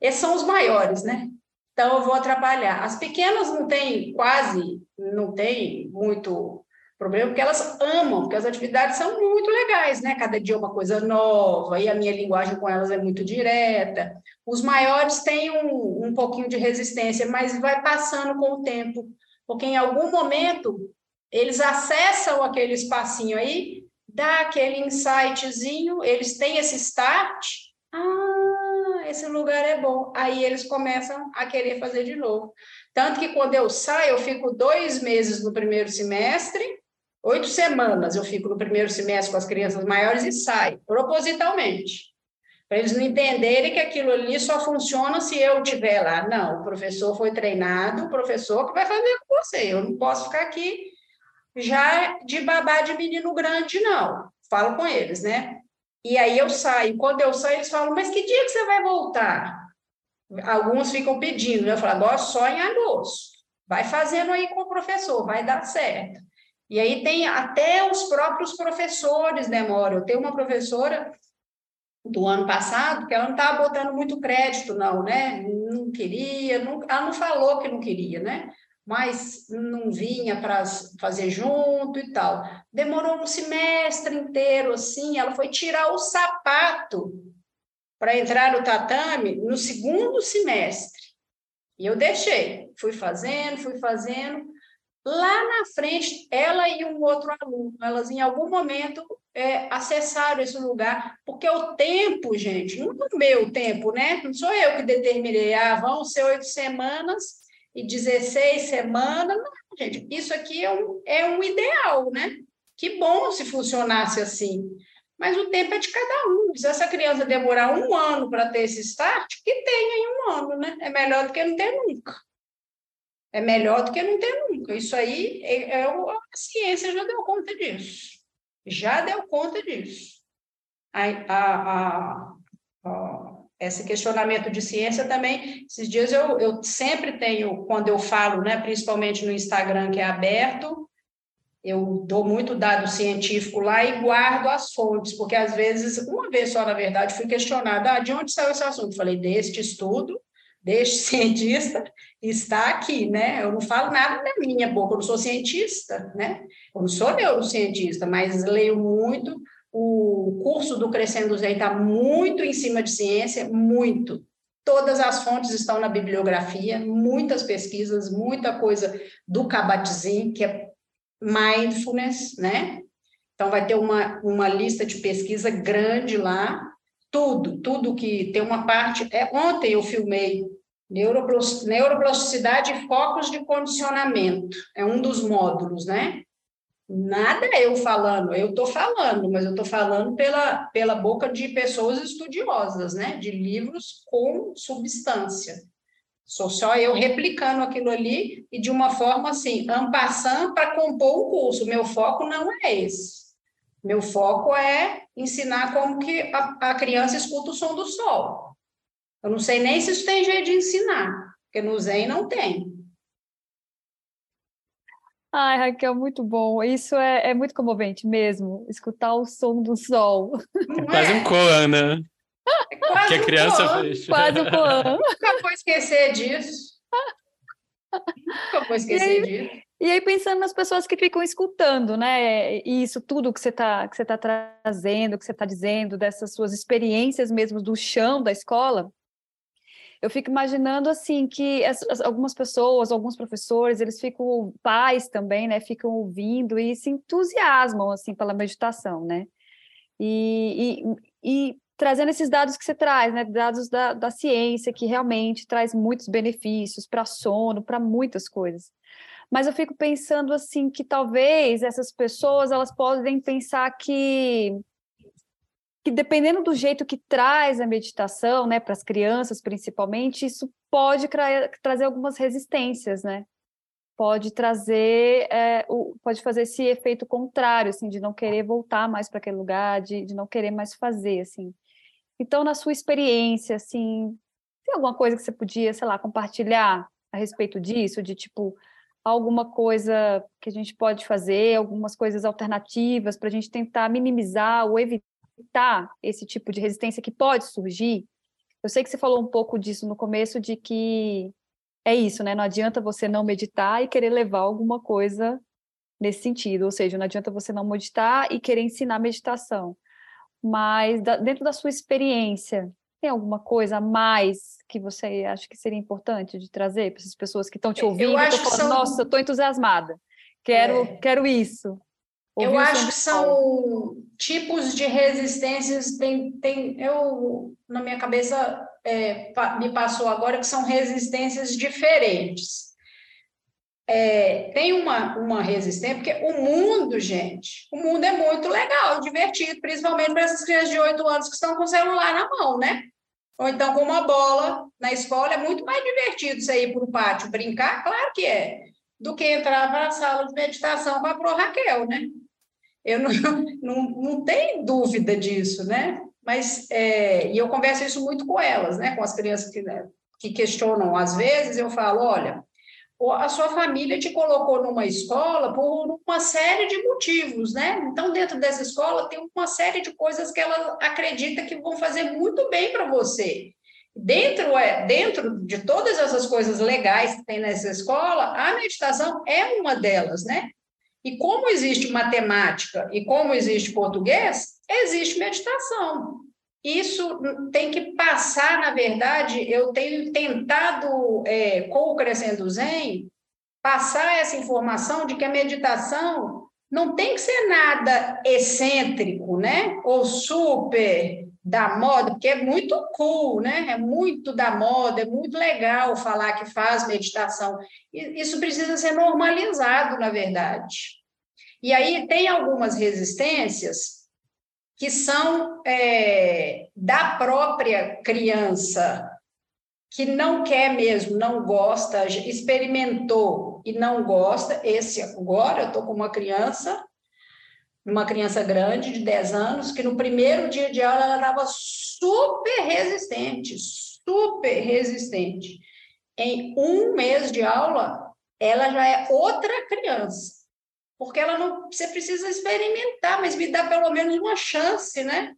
[SPEAKER 1] Esses são os maiores, né? Então eu vou atrapalhar. As pequenas não tem quase, não tem muito problema, porque elas amam, porque as atividades são muito legais, né? Cada dia uma coisa nova, e a minha linguagem com elas é muito direta. Os maiores têm um, um pouquinho de resistência, mas vai passando com o tempo, porque em algum momento eles acessam aquele espacinho aí, dá aquele insightzinho, eles têm esse start, esse lugar é bom. Aí eles começam a querer fazer de novo. Tanto que quando eu saio, eu fico dois meses no primeiro semestre, oito semanas eu fico no primeiro semestre com as crianças maiores e saio, propositalmente. Para eles não entenderem que aquilo ali só funciona se eu estiver lá. Não, o professor foi treinado, o professor que vai fazer com você. Eu não posso ficar aqui já de babá de menino grande, não. Falo com eles, né? E aí eu saio. Quando eu saio, eles falam, mas que dia que você vai voltar? Alguns ficam pedindo, né? eu falo, agora só em agosto. Vai fazendo aí com o professor, vai dar certo. E aí tem até os próprios professores demoram. Eu tenho uma professora do ano passado que ela não estava botando muito crédito, não, né? Não queria, não, ela não falou que não queria, né? Mas não vinha para fazer junto e tal. Demorou um semestre inteiro assim, ela foi tirar o sapato para entrar no tatame no segundo semestre. E eu deixei, fui fazendo, fui fazendo. Lá na frente, ela e um outro aluno, elas em algum momento é, acessaram esse lugar, porque o tempo, gente, não é o meu tempo, né? Não sou eu que determinei, ah, vão ser oito semanas e 16 semanas. Não, gente, isso aqui é um, é um ideal, né? Que bom se funcionasse assim. Mas o tempo é de cada um. Se essa criança demorar um ano para ter esse start, que tenha em um ano, né? É melhor do que não ter nunca. É melhor do que não ter nunca. Isso aí, é, é a ciência já deu conta disso. Já deu conta disso. A, a, a, esse questionamento de ciência também, esses dias eu, eu sempre tenho, quando eu falo, né, principalmente no Instagram, que é aberto, eu dou muito dado científico lá e guardo as fontes, porque às vezes, uma vez só, na verdade, fui questionada, ah, de onde saiu esse assunto? Falei, deste estudo, deste (laughs) cientista, está aqui, né? Eu não falo nada da minha boca, eu não sou cientista, né? Eu não sou neurocientista, mas leio muito, o curso do Crescendo Zen está muito em cima de ciência, muito. Todas as fontes estão na bibliografia, muitas pesquisas, muita coisa do Kabat-Zinn, que é mindfulness, né? Então, vai ter uma, uma lista de pesquisa grande lá, tudo, tudo que tem uma parte. É, ontem eu filmei neuroplasticidade e focos de condicionamento, é um dos módulos, né? Nada eu falando, eu estou falando, mas eu estou falando pela, pela boca de pessoas estudiosas, né? De livros com substância. Sou só eu replicando aquilo ali e de uma forma assim, ampassando para compor o curso. Meu foco não é esse. Meu foco é ensinar como que a, a criança escuta o som do sol. Eu não sei nem se isso tem jeito de ensinar, porque no Zen não tem.
[SPEAKER 3] Ai, Raquel, muito bom. Isso é, é muito comovente mesmo, escutar o som do sol.
[SPEAKER 2] É quase um koan, né? É que a criança
[SPEAKER 3] um fez. Quase um koan. (laughs)
[SPEAKER 1] Nunca vou esquecer disso. Nunca vou esquecer
[SPEAKER 3] e aí,
[SPEAKER 1] disso.
[SPEAKER 3] E aí, pensando nas pessoas que ficam escutando, né? Isso tudo que você está que você tá trazendo, que você está dizendo, dessas suas experiências mesmo do chão da escola, eu fico imaginando assim que as, as, algumas pessoas, alguns professores, eles ficam pais também, né? Ficam ouvindo e se entusiasmam assim pela meditação, né? E, e, e trazendo esses dados que você traz, né? Dados da, da ciência, que realmente traz muitos benefícios para sono, para muitas coisas. Mas eu fico pensando assim que talvez essas pessoas elas podem pensar que que dependendo do jeito que traz a meditação, né, para as crianças principalmente, isso pode trazer algumas resistências, né? Pode trazer, é, o, pode fazer esse efeito contrário, assim, de não querer voltar mais para aquele lugar, de, de não querer mais fazer, assim. Então, na sua experiência, assim, tem alguma coisa que você podia, sei lá, compartilhar a respeito disso, de tipo alguma coisa que a gente pode fazer, algumas coisas alternativas para a gente tentar minimizar ou evitar evitar esse tipo de resistência que pode surgir? Eu sei que você falou um pouco disso no começo, de que é isso, né? Não adianta você não meditar e querer levar alguma coisa nesse sentido, ou seja, não adianta você não meditar e querer ensinar meditação. Mas da, dentro da sua experiência, tem alguma coisa a mais que você acha que seria importante de trazer para essas pessoas que estão te ouvindo? Eu acho falando, são... Nossa, eu estou entusiasmada. Quero, é... quero isso.
[SPEAKER 1] Eu acho que são tipos de resistências, tem, tem, eu, na minha cabeça, é, me passou agora que são resistências diferentes. É, tem uma, uma resistência, porque o mundo, gente, o mundo é muito legal, divertido, principalmente para essas crianças de 8 anos que estão com o celular na mão, né? Ou então com uma bola na escola, é muito mais divertido você ir para o pátio brincar, claro que é, do que entrar para a sala de meditação com a Pro Raquel, né? Eu não, (laughs) não, não tenho dúvida disso, né? Mas, é, e eu converso isso muito com elas, né? Com as crianças que, né, que questionam às vezes, eu falo, olha, a sua família te colocou numa escola por uma série de motivos, né? Então, dentro dessa escola tem uma série de coisas que ela acredita que vão fazer muito bem para você. Dentro, é, dentro de todas essas coisas legais que tem nessa escola, a meditação é uma delas, né? E como existe matemática e como existe português, existe meditação. Isso tem que passar, na verdade, eu tenho tentado, é, com o Crescendo Zen, passar essa informação de que a meditação não tem que ser nada excêntrico, né? Ou super da moda, porque é muito cool, né? É muito da moda, é muito legal falar que faz meditação. Isso precisa ser normalizado, na verdade. E aí tem algumas resistências que são é, da própria criança, que não quer mesmo, não gosta, experimentou e não gosta. Esse agora, eu estou com uma criança uma criança grande de 10 anos, que no primeiro dia de aula ela estava super resistente, super resistente. Em um mês de aula, ela já é outra criança, porque ela não, você precisa experimentar, mas me dá pelo menos uma chance, né?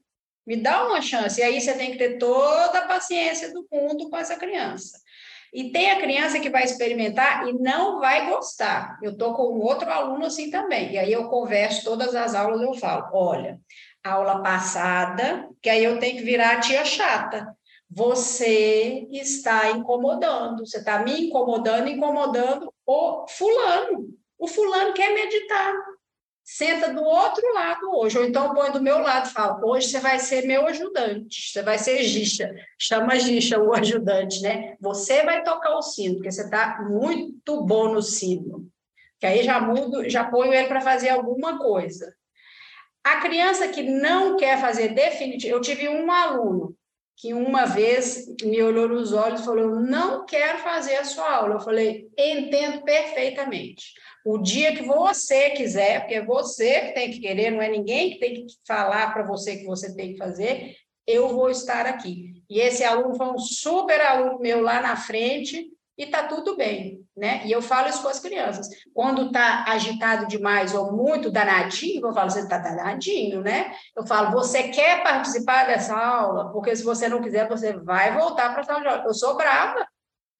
[SPEAKER 1] Me dá uma chance. E aí você tem que ter toda a paciência do mundo com essa criança. E tem a criança que vai experimentar e não vai gostar. Eu estou com outro aluno assim também. E aí eu converso todas as aulas, eu falo: olha, aula passada, que aí eu tenho que virar a tia chata. Você está incomodando, você está me incomodando, incomodando o fulano. O fulano quer meditar senta do outro lado hoje, ou então põe do meu lado e fala: hoje você vai ser meu ajudante, você vai ser Gicha, chama Gicha o ajudante, né? Você vai tocar o sino, porque você está muito bom no sino. Que aí já mudo, já ponho ele para fazer alguma coisa. A criança que não quer fazer definitivamente, eu tive um aluno que uma vez me olhou nos olhos e falou: não quero fazer a sua aula. Eu falei: Entendo perfeitamente. O dia que você quiser, porque é você que tem que querer, não é ninguém que tem que falar para você que você tem que fazer, eu vou estar aqui. E esse aluno foi um super aluno meu lá na frente, e tá tudo bem, né? E eu falo isso com as crianças. Quando tá agitado demais ou muito danadinho, eu falo, você tá danadinho, né? Eu falo, você quer participar dessa aula? Porque se você não quiser, você vai voltar para a sala de aula. Eu sou brava,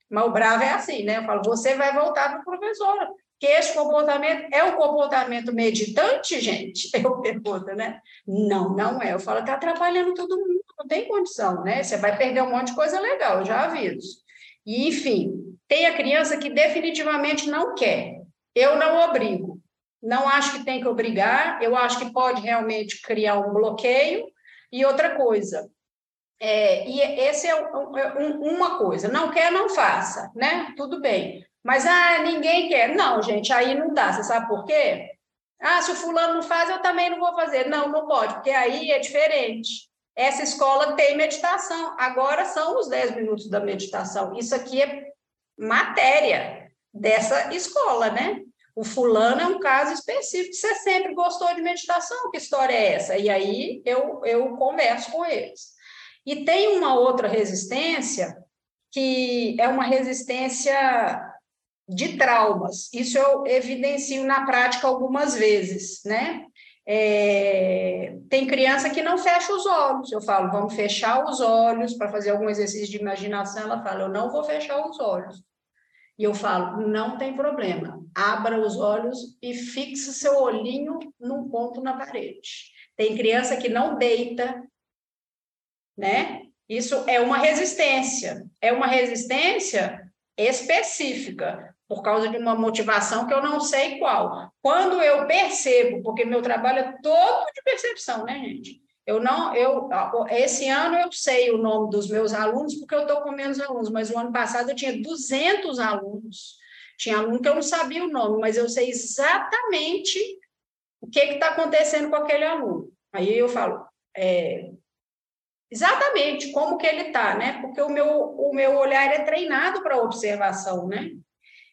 [SPEAKER 1] mas o bravo é assim, né? Eu falo, você vai voltar para a professora. Que esse comportamento é o comportamento meditante, gente? (laughs) Eu pergunto, né? Não, não é. Eu falo, tá atrapalhando todo mundo, não tem condição, né? Você vai perder um monte de coisa legal, já aviso. E, enfim, tem a criança que definitivamente não quer. Eu não obrigo. Não acho que tem que obrigar, eu acho que pode realmente criar um bloqueio. E outra coisa, É, e esse é um, uma coisa. Não quer, não faça, né? Tudo bem. Mas, ah, ninguém quer. Não, gente, aí não dá. Você sabe por quê? Ah, se o fulano não faz, eu também não vou fazer. Não, não pode, porque aí é diferente. Essa escola tem meditação. Agora são os 10 minutos da meditação. Isso aqui é matéria dessa escola, né? O fulano é um caso específico. Você sempre gostou de meditação? Que história é essa? E aí eu, eu converso com eles. E tem uma outra resistência, que é uma resistência de traumas. Isso eu evidencio na prática algumas vezes, né? É, tem criança que não fecha os olhos. Eu falo, vamos fechar os olhos para fazer algum exercício de imaginação. Ela fala, eu não vou fechar os olhos. E eu falo, não tem problema, abra os olhos e fixe seu olhinho num ponto na parede. Tem criança que não deita, né? Isso é uma resistência, é uma resistência específica, por causa de uma motivação que eu não sei qual. Quando eu percebo, porque meu trabalho é todo de percepção, né, gente? Eu não, eu esse ano eu sei o nome dos meus alunos porque eu estou com menos alunos, mas o ano passado eu tinha 200 alunos. Tinha aluno que eu não sabia o nome, mas eu sei exatamente o que está acontecendo com aquele aluno. Aí eu falo, é, exatamente como que ele está, né? Porque o meu, o meu olhar é treinado para observação, né?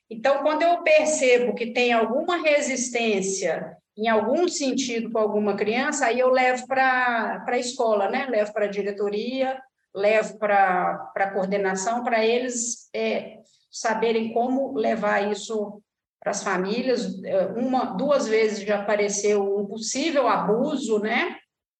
[SPEAKER 1] Então, quando eu percebo que tem alguma resistência em algum sentido com alguma criança, aí eu levo para a escola, né? Levo para a diretoria, levo para a coordenação, para eles é, saberem como levar isso para as famílias. É, uma, duas vezes já apareceu um possível abuso, né?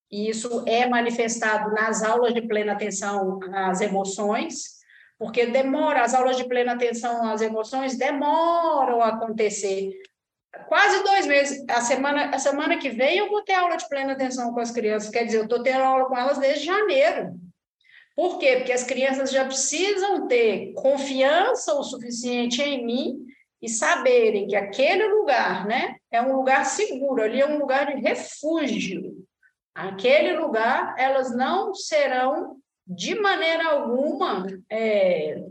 [SPEAKER 1] E isso é manifestado nas aulas de plena atenção às emoções, porque demora, as aulas de plena atenção às emoções demoram a acontecer, quase dois meses. A semana, a semana que vem eu vou ter aula de plena atenção com as crianças. Quer dizer, eu estou tendo aula com elas desde janeiro. Por quê? Porque as crianças já precisam ter confiança o suficiente em mim e saberem que aquele lugar, né, é um lugar seguro, ali é um lugar de refúgio. Aquele lugar, elas não serão de maneira alguma é,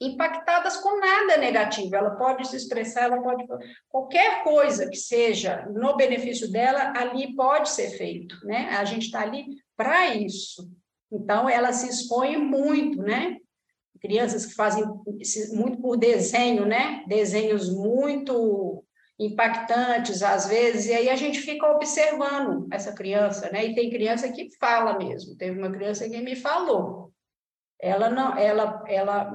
[SPEAKER 1] impactadas com nada negativo. Ela pode se expressar, ela pode qualquer coisa que seja no benefício dela, ali pode ser feito, né? A gente está ali para isso. Então ela se expõe muito, né? Crianças que fazem muito por desenho, né? Desenhos muito impactantes às vezes, e aí a gente fica observando essa criança, né? E tem criança que fala mesmo. Teve uma criança que me falou. Ela não, ela, ela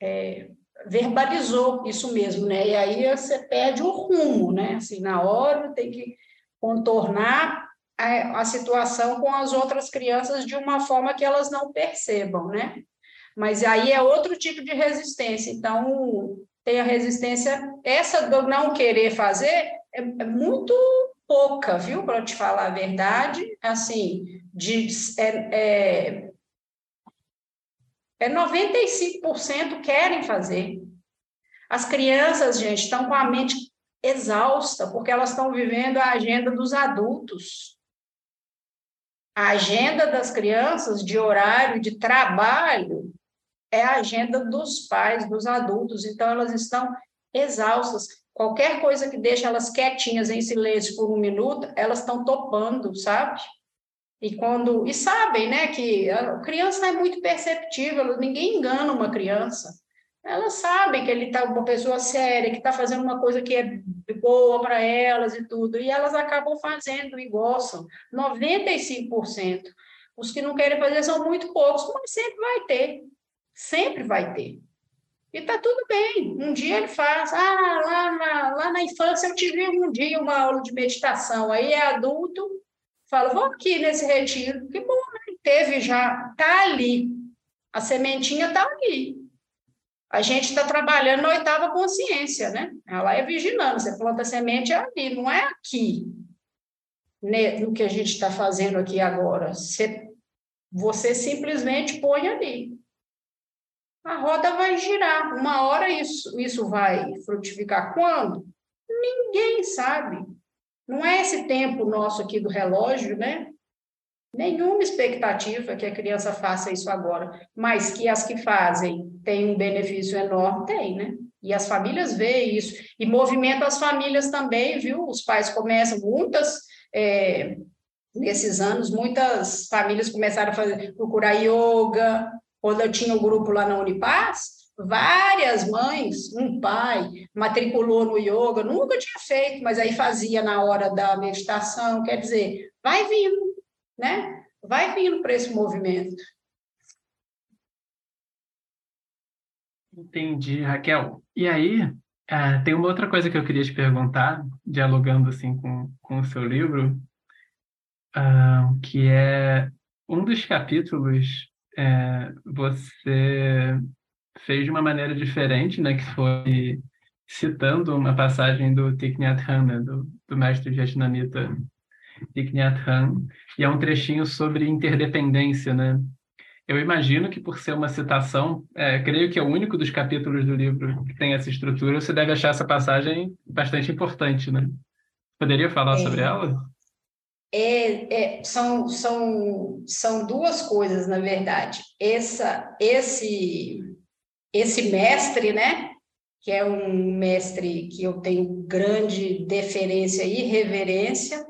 [SPEAKER 1] é, verbalizou isso mesmo, né? E aí você perde o rumo, né? Assim, na hora tem que contornar a, a situação com as outras crianças de uma forma que elas não percebam, né? Mas aí é outro tipo de resistência. Então, tem a resistência, essa do não querer fazer é, é muito pouca, viu? Para te falar a verdade, assim, de, é, é, é 95% querem fazer. As crianças, gente, estão com a mente exausta, porque elas estão vivendo a agenda dos adultos. A agenda das crianças de horário de trabalho é a agenda dos pais, dos adultos, então elas estão exaustas. Qualquer coisa que deixe elas quietinhas em silêncio por um minuto, elas estão topando, sabe? E quando e sabem, né, que a criança é muito perceptível, ninguém engana uma criança. Elas sabem que ele está uma pessoa séria, que está fazendo uma coisa que é boa para elas e tudo, e elas acabam fazendo e gostam. 95%. Os que não querem fazer são muito poucos, mas sempre vai ter. Sempre vai ter. E está tudo bem. Um dia ele faz, ah, lá na, lá na infância eu tive um dia uma aula de meditação, aí é adulto, Falo, vou aqui nesse retiro. Que bom, né? Teve já, tá ali. A sementinha tá ali. A gente está trabalhando na oitava consciência, né? Ela é vigilando. Você planta semente é ali, não é aqui. Né, no que a gente está fazendo aqui agora. Você, você simplesmente põe ali. A roda vai girar. Uma hora isso, isso vai frutificar. Quando? Ninguém sabe. Não é esse tempo nosso aqui do relógio, né? nenhuma expectativa que a criança faça isso agora, mas que as que fazem têm um benefício enorme, tem, né? E as famílias veem isso, e movimenta as famílias também, viu? Os pais começam, muitas, é, nesses anos, muitas famílias começaram a fazer, procurar yoga. Quando eu tinha o um grupo lá na Unipaz, várias mães, um pai, matriculou no yoga, nunca tinha feito, mas aí fazia na hora da meditação, quer dizer, vai vindo, né? Vai vindo para esse movimento.
[SPEAKER 2] Entendi, Raquel. E aí, uh, tem uma outra coisa que eu queria te perguntar, dialogando assim com, com o seu livro, que é um dos capítulos é, você fez de uma maneira diferente, né, que foi citando uma passagem do Thich Nhat Hanh, né, do, do mestre vietnamita Thich Nhat Hanh, e é um trechinho sobre interdependência, né? Eu imagino que por ser uma citação, é, creio que é o único dos capítulos do livro que tem essa estrutura, você deve achar essa passagem bastante importante, né? Poderia falar é, sobre ela?
[SPEAKER 1] É, é, são, são, são duas coisas, na verdade. Essa, esse, esse mestre, né? Que é um mestre que eu tenho grande deferência e reverência.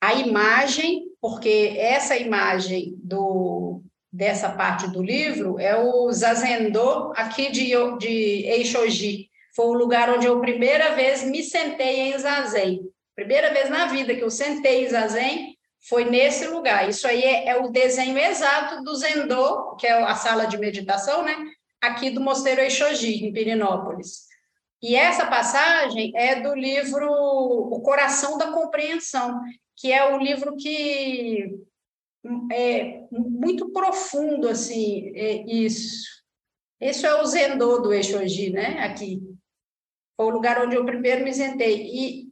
[SPEAKER 1] A imagem, porque essa imagem do dessa parte do livro é o Zazendô, aqui de, de Eixoji. Foi o lugar onde eu primeira vez me sentei em Zazen. Primeira vez na vida que eu sentei Zazen foi nesse lugar. Isso aí é, é o desenho exato do Zendô, que é a sala de meditação, né? Aqui do Mosteiro Eixoji, em Pirinópolis. E essa passagem é do livro O Coração da Compreensão, que é o livro que é muito profundo, assim, é isso. Isso é o Zendô do Exogi, né? Aqui. Foi o lugar onde eu primeiro me sentei. E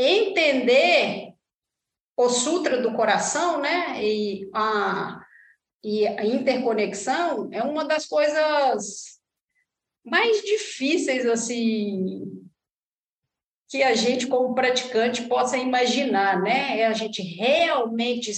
[SPEAKER 1] entender o Sutra do Coração, né? E a, e a interconexão é uma das coisas mais difíceis, assim, que a gente, como praticante, possa imaginar, né? É a gente realmente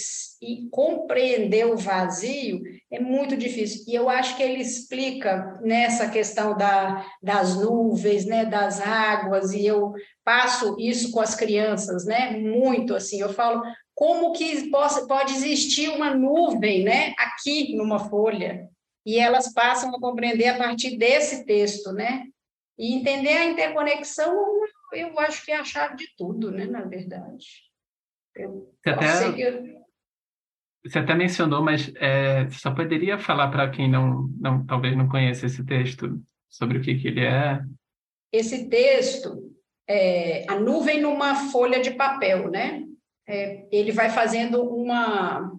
[SPEAKER 1] compreender o vazio é muito difícil. E eu acho que ele explica nessa questão da, das nuvens, né? Das águas, e eu passo isso com as crianças, né? Muito assim. Eu falo como que pode existir uma nuvem, né? Aqui numa folha. E elas passam a compreender a partir desse texto, né? E entender a interconexão eu acho que é a chave de tudo, né, na verdade. Eu até, que...
[SPEAKER 2] você até mencionou, mas é, só poderia falar para quem não, não, talvez não conheça esse texto sobre o que, que ele é?
[SPEAKER 1] Esse texto, é, a nuvem numa folha de papel, né? É, ele vai fazendo uma,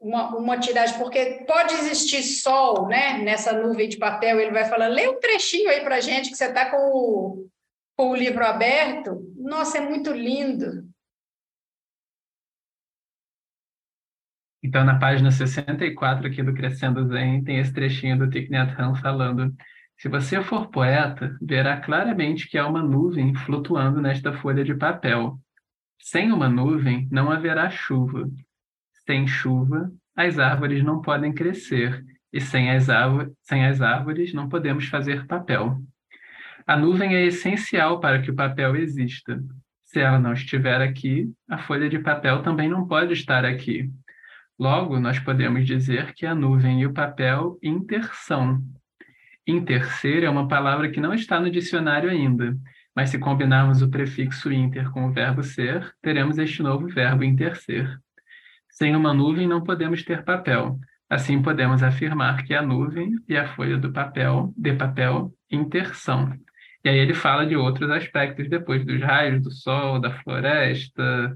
[SPEAKER 1] uma, uma tiragem, porque pode existir sol, né? Nessa nuvem de papel, ele vai falar, lê um trechinho aí para gente, que você está com com o livro aberto, nossa, é muito lindo.
[SPEAKER 2] Então, na página 64 aqui do Crescendo Zen, tem esse trechinho do Thich Nhat Hanh falando se você for poeta, verá claramente que há uma nuvem flutuando nesta folha de papel. Sem uma nuvem, não haverá chuva. Sem chuva, as árvores não podem crescer, e sem as, sem as árvores não podemos fazer papel. A nuvem é essencial para que o papel exista. Se ela não estiver aqui, a folha de papel também não pode estar aqui. Logo, nós podemos dizer que a nuvem e o papel intersão. Interser é uma palavra que não está no dicionário ainda, mas se combinarmos o prefixo inter com o verbo ser, teremos este novo verbo interser. Sem uma nuvem não podemos ter papel. Assim podemos afirmar que a nuvem e a folha do papel, de papel, intersão. E aí ele fala de outros aspectos depois, dos raios do sol, da floresta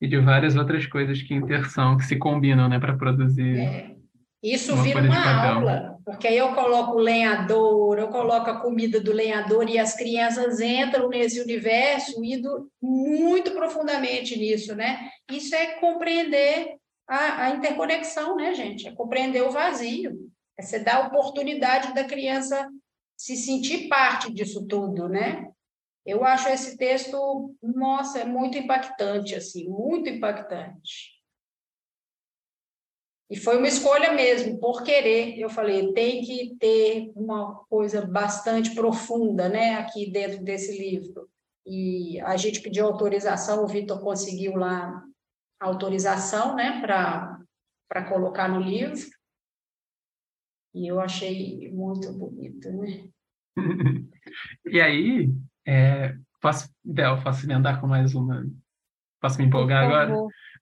[SPEAKER 2] e de várias outras coisas que intersão, que se combinam né, para produzir.
[SPEAKER 1] É. Isso uma vira uma aula, porque aí eu coloco o lenhador, eu coloco a comida do lenhador e as crianças entram nesse universo indo muito profundamente nisso, né? Isso é compreender a, a interconexão, né, gente? É compreender o vazio. É você dar a oportunidade da criança se sentir parte disso tudo, né? Eu acho esse texto, nossa, é muito impactante, assim, muito impactante. E foi uma escolha mesmo, por querer. Eu falei, tem que ter uma coisa bastante profunda, né, aqui dentro desse livro. E a gente pediu autorização, o Vitor conseguiu lá autorização, né, para colocar no livro. E eu achei muito bonito, né? (laughs)
[SPEAKER 2] e aí, é, posso, Bel, posso emendar com mais uma? Posso me empolgar agora?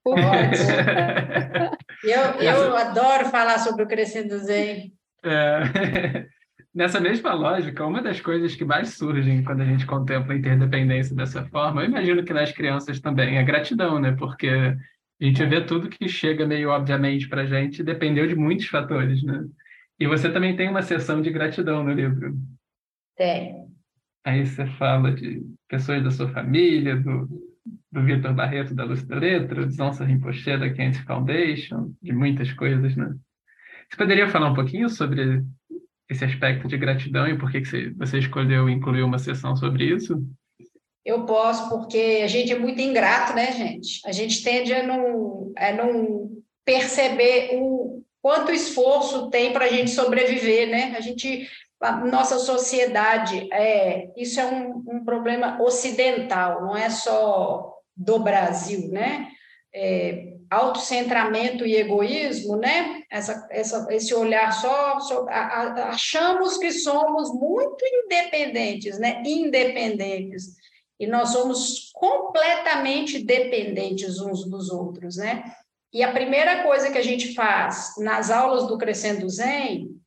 [SPEAKER 1] Pode. (laughs) eu, eu adoro falar sobre o Crescendo Zen.
[SPEAKER 2] É, (laughs) nessa mesma lógica, uma das coisas que mais surgem quando a gente contempla a interdependência dessa forma, eu imagino que nas crianças também, é gratidão, né? Porque a gente vê tudo que chega meio obviamente para a gente dependeu de muitos fatores, né? E você também tem uma sessão de gratidão no livro.
[SPEAKER 1] Tem.
[SPEAKER 2] Aí você fala de pessoas da sua família, do, do Vitor Barreto da Luz da Letra, do Zonsa Rinpoche da Kent Foundation, de muitas coisas, né? Você poderia falar um pouquinho sobre esse aspecto de gratidão e por que, que você escolheu incluir uma sessão sobre isso?
[SPEAKER 1] Eu posso, porque a gente é muito ingrato, né, gente? A gente tende a não, a não perceber o quanto esforço tem para a gente sobreviver, né? A gente nossa sociedade, é, isso é um, um, problema ocidental, não é só do Brasil, né? É, autocentramento e egoísmo, né? Essa, essa, esse olhar só, só a, a, achamos que somos muito independentes, né? Independentes e nós somos completamente dependentes uns dos outros, né? E a primeira coisa que a gente faz nas aulas do Crescendo Zen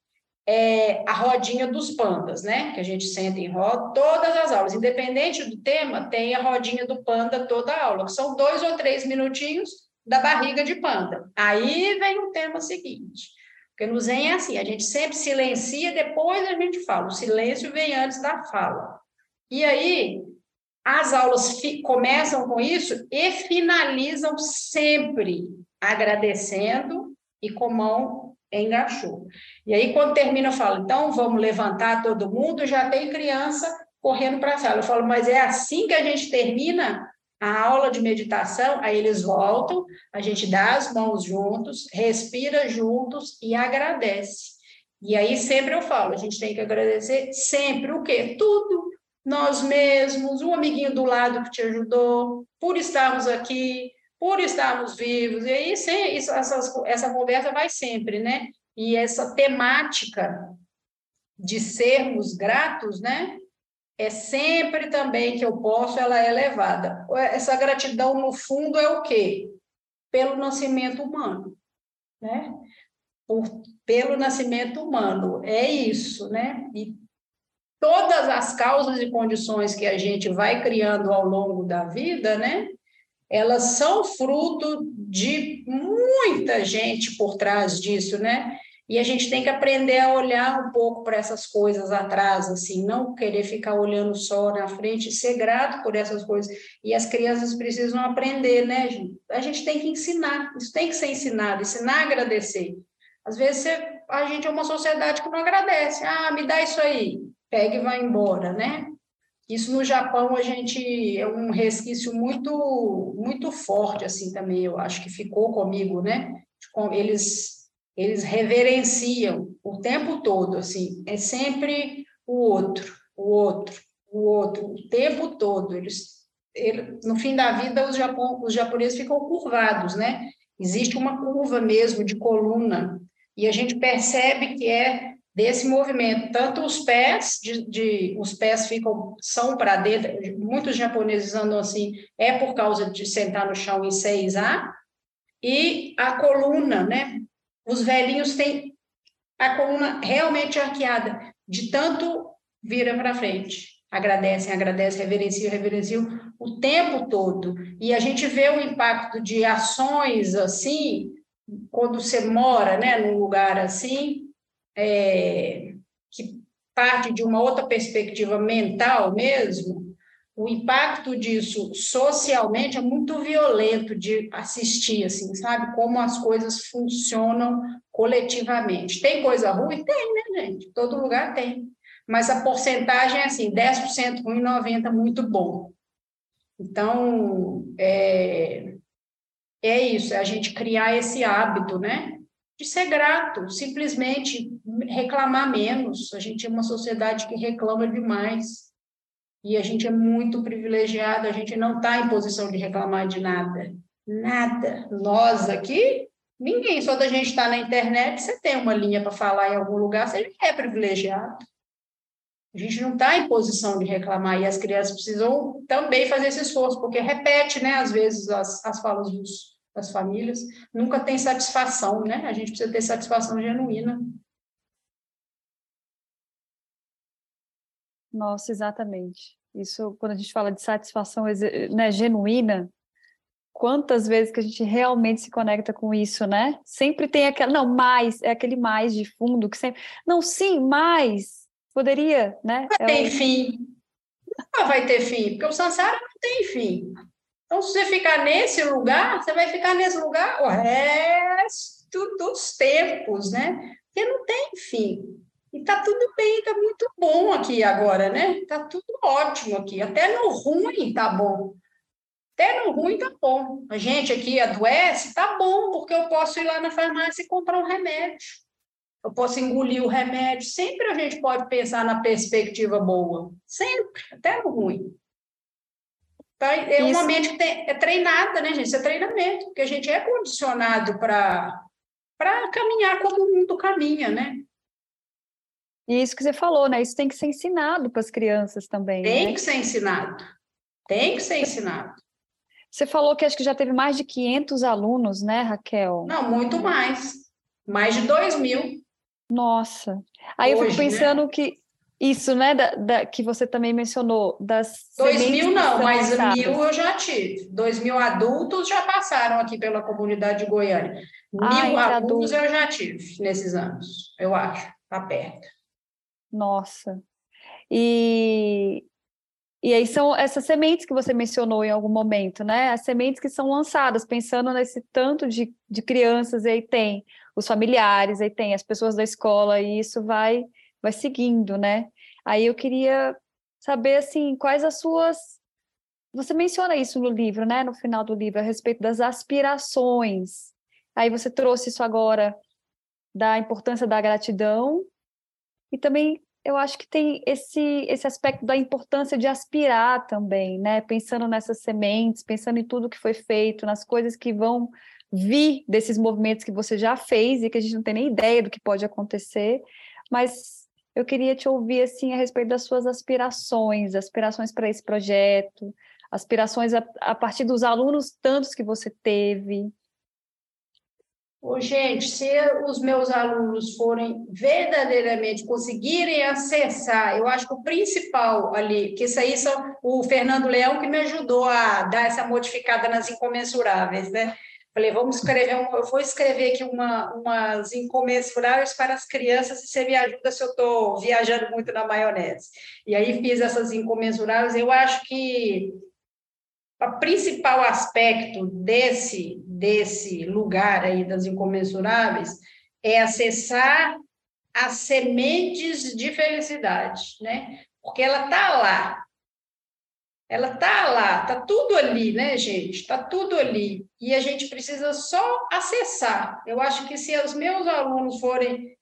[SPEAKER 1] é a rodinha dos pandas, né? Que a gente senta em roda, todas as aulas, independente do tema, tem a rodinha do panda toda a aula, que são dois ou três minutinhos da barriga de panda. Aí vem o tema seguinte. Porque no Zen é assim, a gente sempre silencia, depois a gente fala. O silêncio vem antes da fala. E aí, as aulas começam com isso e finalizam sempre agradecendo e com mão engaixou. E aí, quando termina, eu falo, então vamos levantar todo mundo, já tem criança correndo para a sala. Eu falo, mas é assim que a gente termina a aula de meditação? Aí eles voltam, a gente dá as mãos juntos, respira juntos e agradece. E aí sempre eu falo, a gente tem que agradecer sempre o quê? Tudo. Nós mesmos, o amiguinho do lado que te ajudou, por estarmos aqui, por estarmos vivos. E aí, sem, isso, essas, essa conversa vai sempre, né? E essa temática de sermos gratos, né? É sempre também que eu posso, ela é elevada. Essa gratidão, no fundo, é o quê? Pelo nascimento humano, né? Por, pelo nascimento humano, é isso, né? E todas as causas e condições que a gente vai criando ao longo da vida, né? Elas são fruto de muita gente por trás disso, né? E a gente tem que aprender a olhar um pouco para essas coisas atrás, assim, não querer ficar olhando só na frente, ser grato por essas coisas. E as crianças precisam aprender, né, gente? A gente tem que ensinar, isso tem que ser ensinado, ensinar a agradecer. Às vezes você, a gente é uma sociedade que não agradece. Ah, me dá isso aí, pega e vai embora, né? Isso no Japão a gente é um resquício muito muito forte assim também, eu acho que ficou comigo, né? Eles eles reverenciam o tempo todo assim, é sempre o outro, o outro, o outro, o tempo todo. Eles ele, no fim da vida os, Japão, os japoneses ficam curvados, né? Existe uma curva mesmo de coluna e a gente percebe que é desse movimento. Tanto os pés, de, de os pés ficam, são para dentro, muitos japoneses andam assim, é por causa de sentar no chão em 6A, e a coluna, né? Os velhinhos têm a coluna realmente arqueada, de tanto vira para frente. Agradecem, agradecem, reverenciam, reverenciam o tempo todo. E a gente vê o impacto de ações assim, quando você mora né, num lugar assim, é, que parte de uma outra perspectiva mental mesmo, o impacto disso socialmente é muito violento de assistir, assim, sabe? Como as coisas funcionam coletivamente. Tem coisa ruim? Tem, né, gente? Todo lugar tem. Mas a porcentagem é assim, 10% ruim, 90% muito bom. Então, é, é isso, é a gente criar esse hábito, né? de ser grato, simplesmente reclamar menos. A gente é uma sociedade que reclama demais. E a gente é muito privilegiado, a gente não está em posição de reclamar de nada. Nada. Nós aqui, ninguém, só da gente estar tá na internet, você tem uma linha para falar em algum lugar, você é privilegiado. A gente não está em posição de reclamar e as crianças precisam também fazer esse esforço, porque repete, né, às vezes, as, as falas dos, das famílias, nunca tem satisfação, né? A gente precisa ter satisfação genuína.
[SPEAKER 3] Nossa, exatamente. Isso, quando a gente fala de satisfação né, genuína, quantas vezes que a gente realmente se conecta com isso, né? Sempre tem aquela, não, mais, é aquele mais de fundo que sempre, não, sim, mais, poderia, né?
[SPEAKER 1] Não é tem o... fim. Nunca vai ter fim, porque o samsara não tem fim. Então, se você ficar nesse lugar, você vai ficar nesse lugar o resto dos tempos, né? Porque não tem fim. E tá tudo bem, tá muito bom aqui agora, né? Tá tudo ótimo aqui. Até no ruim tá bom. Até no ruim tá bom. A gente aqui adoece, tá bom, porque eu posso ir lá na farmácia e comprar um remédio. Eu posso engolir o remédio. Sempre a gente pode pensar na perspectiva boa. Sempre, até no ruim. Então, é uma mente que tem, é treinada, né, gente? Isso é treinamento, porque a gente é condicionado para caminhar como o mundo caminha, né?
[SPEAKER 3] E isso que você falou, né? Isso tem que ser ensinado para as crianças também.
[SPEAKER 1] Tem
[SPEAKER 3] né?
[SPEAKER 1] que ser ensinado. Tem que ser ensinado.
[SPEAKER 3] Você falou que acho que já teve mais de 500 alunos, né, Raquel?
[SPEAKER 1] Não, muito mais. Mais de 2 mil.
[SPEAKER 3] Nossa. Aí Hoje, eu fico né? pensando né? que isso, né, da, da, que você também mencionou, das.
[SPEAKER 1] 2 mil não, mas lançadas. mil eu já tive. 2 mil adultos já passaram aqui pela comunidade de Goiânia. Ah, mil adultos eu já tive nesses anos, eu acho. Está perto.
[SPEAKER 3] Nossa. E, e aí são essas sementes que você mencionou em algum momento, né? As sementes que são lançadas, pensando nesse tanto de, de crianças, aí tem os familiares, aí tem as pessoas da escola, e isso vai, vai seguindo, né? Aí eu queria saber, assim, quais as suas... Você menciona isso no livro, né? No final do livro, a respeito das aspirações. Aí você trouxe isso agora da importância da gratidão e também eu acho que tem esse, esse aspecto da importância de aspirar também, né? Pensando nessas sementes, pensando em tudo que foi feito, nas coisas que vão vir desses movimentos que você já fez e que a gente não tem nem ideia do que pode acontecer, mas eu queria te ouvir assim a respeito das suas aspirações, aspirações para esse projeto, aspirações a, a partir dos alunos tantos que você teve.
[SPEAKER 1] Gente, se os meus alunos forem verdadeiramente conseguirem acessar, eu acho que o principal ali, que isso aí são o Fernando Leão que me ajudou a dar essa modificada nas incomensuráveis, né? Falei, vamos escrever, eu vou escrever aqui uma, umas incomensuráveis para as crianças e você me ajuda se eu estou viajando muito na maionese. E aí fiz essas incomensuráveis. Eu acho que o principal aspecto desse, desse lugar aí das incomensuráveis é acessar as sementes de felicidade, né? Porque ela está lá. Ela está lá, está tudo ali, né, gente? Está tudo ali. E a gente precisa só acessar. Eu acho que se os meus alunos forem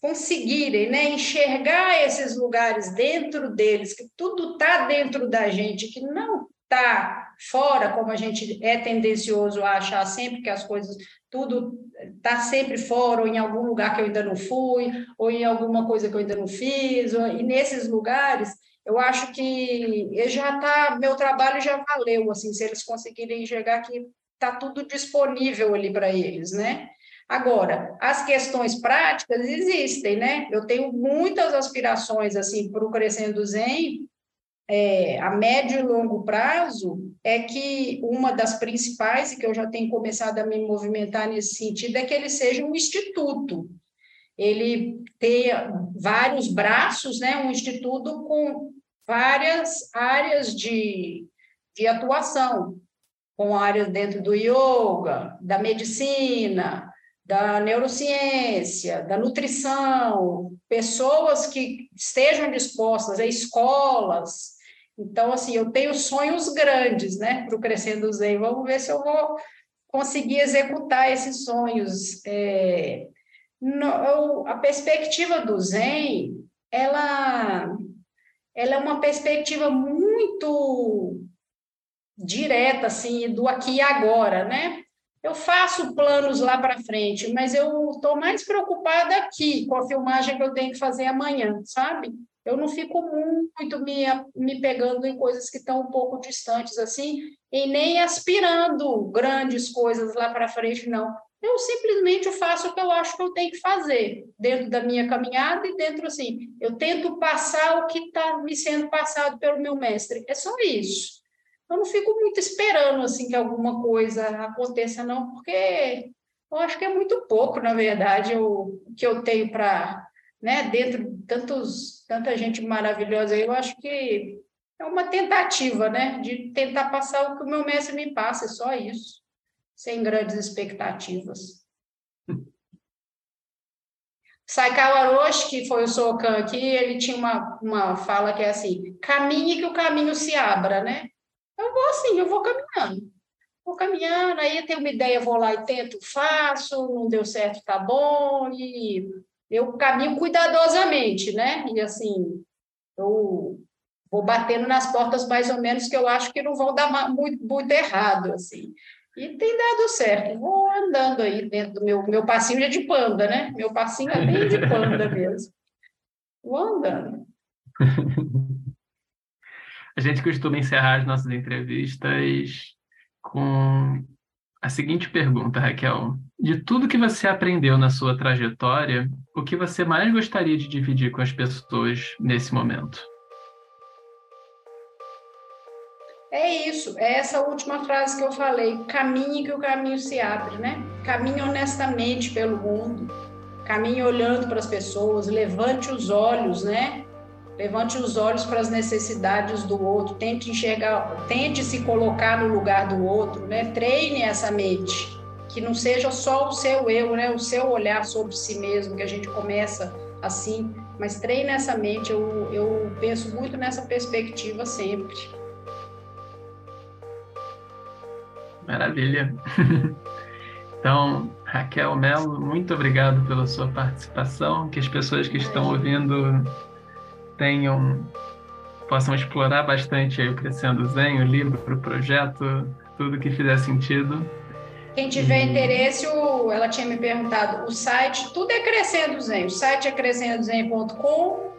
[SPEAKER 1] conseguirem né, enxergar esses lugares dentro deles, que tudo está dentro da gente, que não está fora, como a gente é tendencioso a achar sempre que as coisas, tudo está sempre fora, ou em algum lugar que eu ainda não fui, ou em alguma coisa que eu ainda não fiz, ou, e nesses lugares, eu acho que já está, meu trabalho já valeu, assim, se eles conseguirem enxergar que está tudo disponível ali para eles, né? Agora, as questões práticas existem, né? Eu tenho muitas aspirações, assim, para o Crescendo Zen, é, a médio e longo prazo é que uma das principais, e que eu já tenho começado a me movimentar nesse sentido, é que ele seja um instituto. Ele tenha vários braços, né, um instituto com várias áreas de, de atuação, com áreas dentro do yoga, da medicina, da neurociência, da nutrição, pessoas que estejam dispostas, a escolas. Então, assim, eu tenho sonhos grandes, né, para o Crescendo Zen. Vamos ver se eu vou conseguir executar esses sonhos. É, no, a perspectiva do Zen, ela, ela é uma perspectiva muito direta, assim, do aqui e agora, né? Eu faço planos lá para frente, mas eu estou mais preocupada aqui com a filmagem que eu tenho que fazer amanhã, sabe? Eu não fico muito me, me pegando em coisas que estão um pouco distantes assim, e nem aspirando grandes coisas lá para frente, não. Eu simplesmente faço o que eu acho que eu tenho que fazer, dentro da minha caminhada e dentro assim. Eu tento passar o que está me sendo passado pelo meu mestre. É só isso. Eu não fico muito esperando assim que alguma coisa aconteça, não, porque eu acho que é muito pouco, na verdade, o que eu tenho para né, dentro de tantos, tanta gente maravilhosa eu acho que é uma tentativa, né, de tentar passar o que o meu mestre me passa, é só isso, sem grandes expectativas. (laughs) Saikawa Roshi, que foi o Sokan aqui, ele tinha uma, uma fala que é assim, caminhe que o caminho se abra, né? Eu vou assim, eu vou caminhando. Vou caminhando, aí tenho uma ideia, vou lá e tento, faço, não deu certo, tá bom, e eu caminho cuidadosamente, né? E assim, eu vou batendo nas portas mais ou menos que eu acho que não vão dar muito, muito errado, assim. E tem dado certo. Vou andando aí dentro do meu, meu passinho é de panda, né? Meu passinho é bem de panda mesmo. Vou andando. (laughs)
[SPEAKER 2] A gente costuma encerrar as nossas entrevistas com a seguinte pergunta, Raquel. De tudo que você aprendeu na sua trajetória, o que você mais gostaria de dividir com as pessoas nesse momento?
[SPEAKER 1] É isso, é essa última frase que eu falei. Caminhe que o caminho se abre, né? Caminhe honestamente pelo mundo, caminhe olhando para as pessoas, levante os olhos, né? Levante os olhos para as necessidades do outro, tente enxergar, tente se colocar no lugar do outro, né? Treine essa mente, que não seja só o seu eu, né? O seu olhar sobre si mesmo, que a gente começa assim, mas treine essa mente. Eu, eu penso muito nessa perspectiva sempre.
[SPEAKER 2] Maravilha. (laughs) Então, Raquel Melo, muito obrigado pela sua participação. Que as pessoas que estão ouvindo tenham possam explorar bastante aí o Crescendo Zen, o livro, o projeto, tudo que fizer sentido.
[SPEAKER 1] Quem tiver e... interesse, o, ela tinha me perguntado, o site, tudo é Crescendo Zen, o site é crescendozen.com,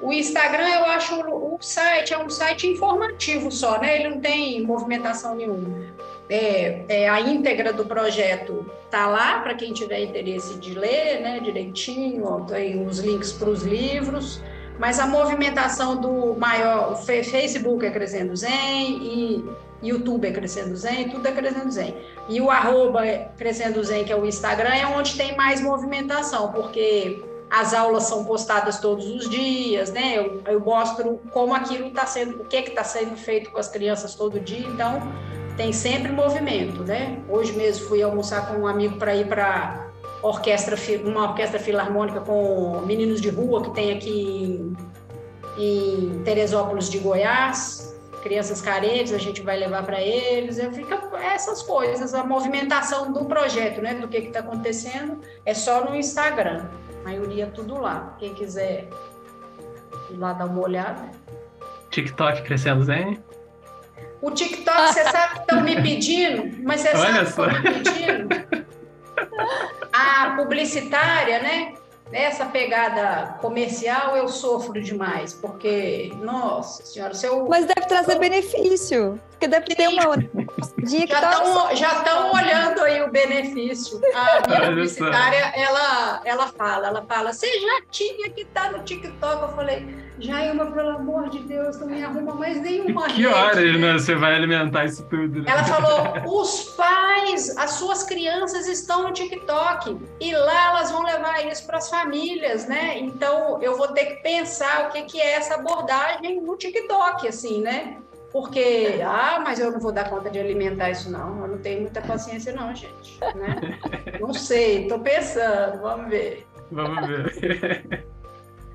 [SPEAKER 1] o Instagram, eu acho, o site é um site informativo só, né? Ele não tem movimentação nenhuma. É, é, a íntegra do projeto tá lá para quem tiver interesse de ler, né, direitinho, tem os links para os livros mas a movimentação do maior, Facebook é Crescendo Zen e YouTube é Crescendo Zen, tudo é Crescendo Zen. E o arroba é Crescendo Zen, que é o Instagram, é onde tem mais movimentação, porque as aulas são postadas todos os dias, né? Eu, eu mostro como aquilo está sendo, o que está sendo feito com as crianças todo dia, então tem sempre movimento, né? Hoje mesmo fui almoçar com um amigo para ir para orquestra, uma orquestra filarmônica com meninos de rua que tem aqui em, em Teresópolis de Goiás, crianças carentes, a gente vai levar para eles, fica essas coisas, a movimentação do projeto, né, do que está acontecendo, é só no Instagram, a maioria tudo lá, quem quiser ir lá dar uma olhada.
[SPEAKER 2] TikTok crescendo Zen?
[SPEAKER 1] O TikTok, você sabe que estão me pedindo, mas você (laughs) Olha sabe que estão me pedindo? (laughs) A publicitária, né? Essa pegada comercial eu sofro demais, porque, nossa senhora, se eu.
[SPEAKER 3] Mas deve trazer eu... benefício. Porque deve ter uma
[SPEAKER 1] dia que já estão já estão olhando aí o benefício. A minha publicitária, ela, ela fala, ela fala, você já tinha que estar no TikTok. Eu falei, Jailma, pelo amor de Deus, não me arruma mais nenhuma
[SPEAKER 2] Que rede. horas, né? Você vai alimentar isso tudo. Né?
[SPEAKER 1] Ela falou, (laughs) os pais, as suas crianças estão no TikTok e lá elas vão levar isso para as famílias, né? Então eu vou ter que pensar o que, que é essa abordagem no TikTok, assim, né? Porque, ah, mas eu não vou dar conta de alimentar isso, não. Eu não tenho muita paciência, não, gente. Né? Não sei, estou pensando, vamos ver.
[SPEAKER 2] Vamos ver. (laughs)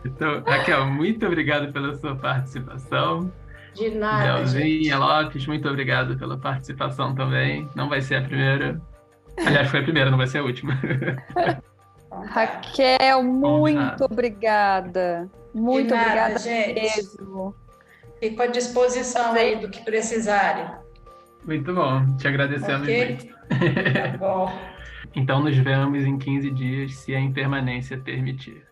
[SPEAKER 2] Então, Raquel, muito obrigado pela sua participação.
[SPEAKER 1] De nada.
[SPEAKER 2] Lopes, muito obrigado pela participação também. Não vai ser a primeira. Aliás, foi a primeira, não vai ser a última. (laughs)
[SPEAKER 3] Raquel, muito obrigada. Muito
[SPEAKER 1] nada,
[SPEAKER 3] obrigada
[SPEAKER 1] gente.
[SPEAKER 3] mesmo.
[SPEAKER 1] Fico à disposição aí do que precisarem.
[SPEAKER 2] Muito bom, te agradecemos
[SPEAKER 1] Ok?
[SPEAKER 2] muito.
[SPEAKER 1] Tá bom. (laughs)
[SPEAKER 2] Então nos vemos em 15 dias, se a impermanência permitir.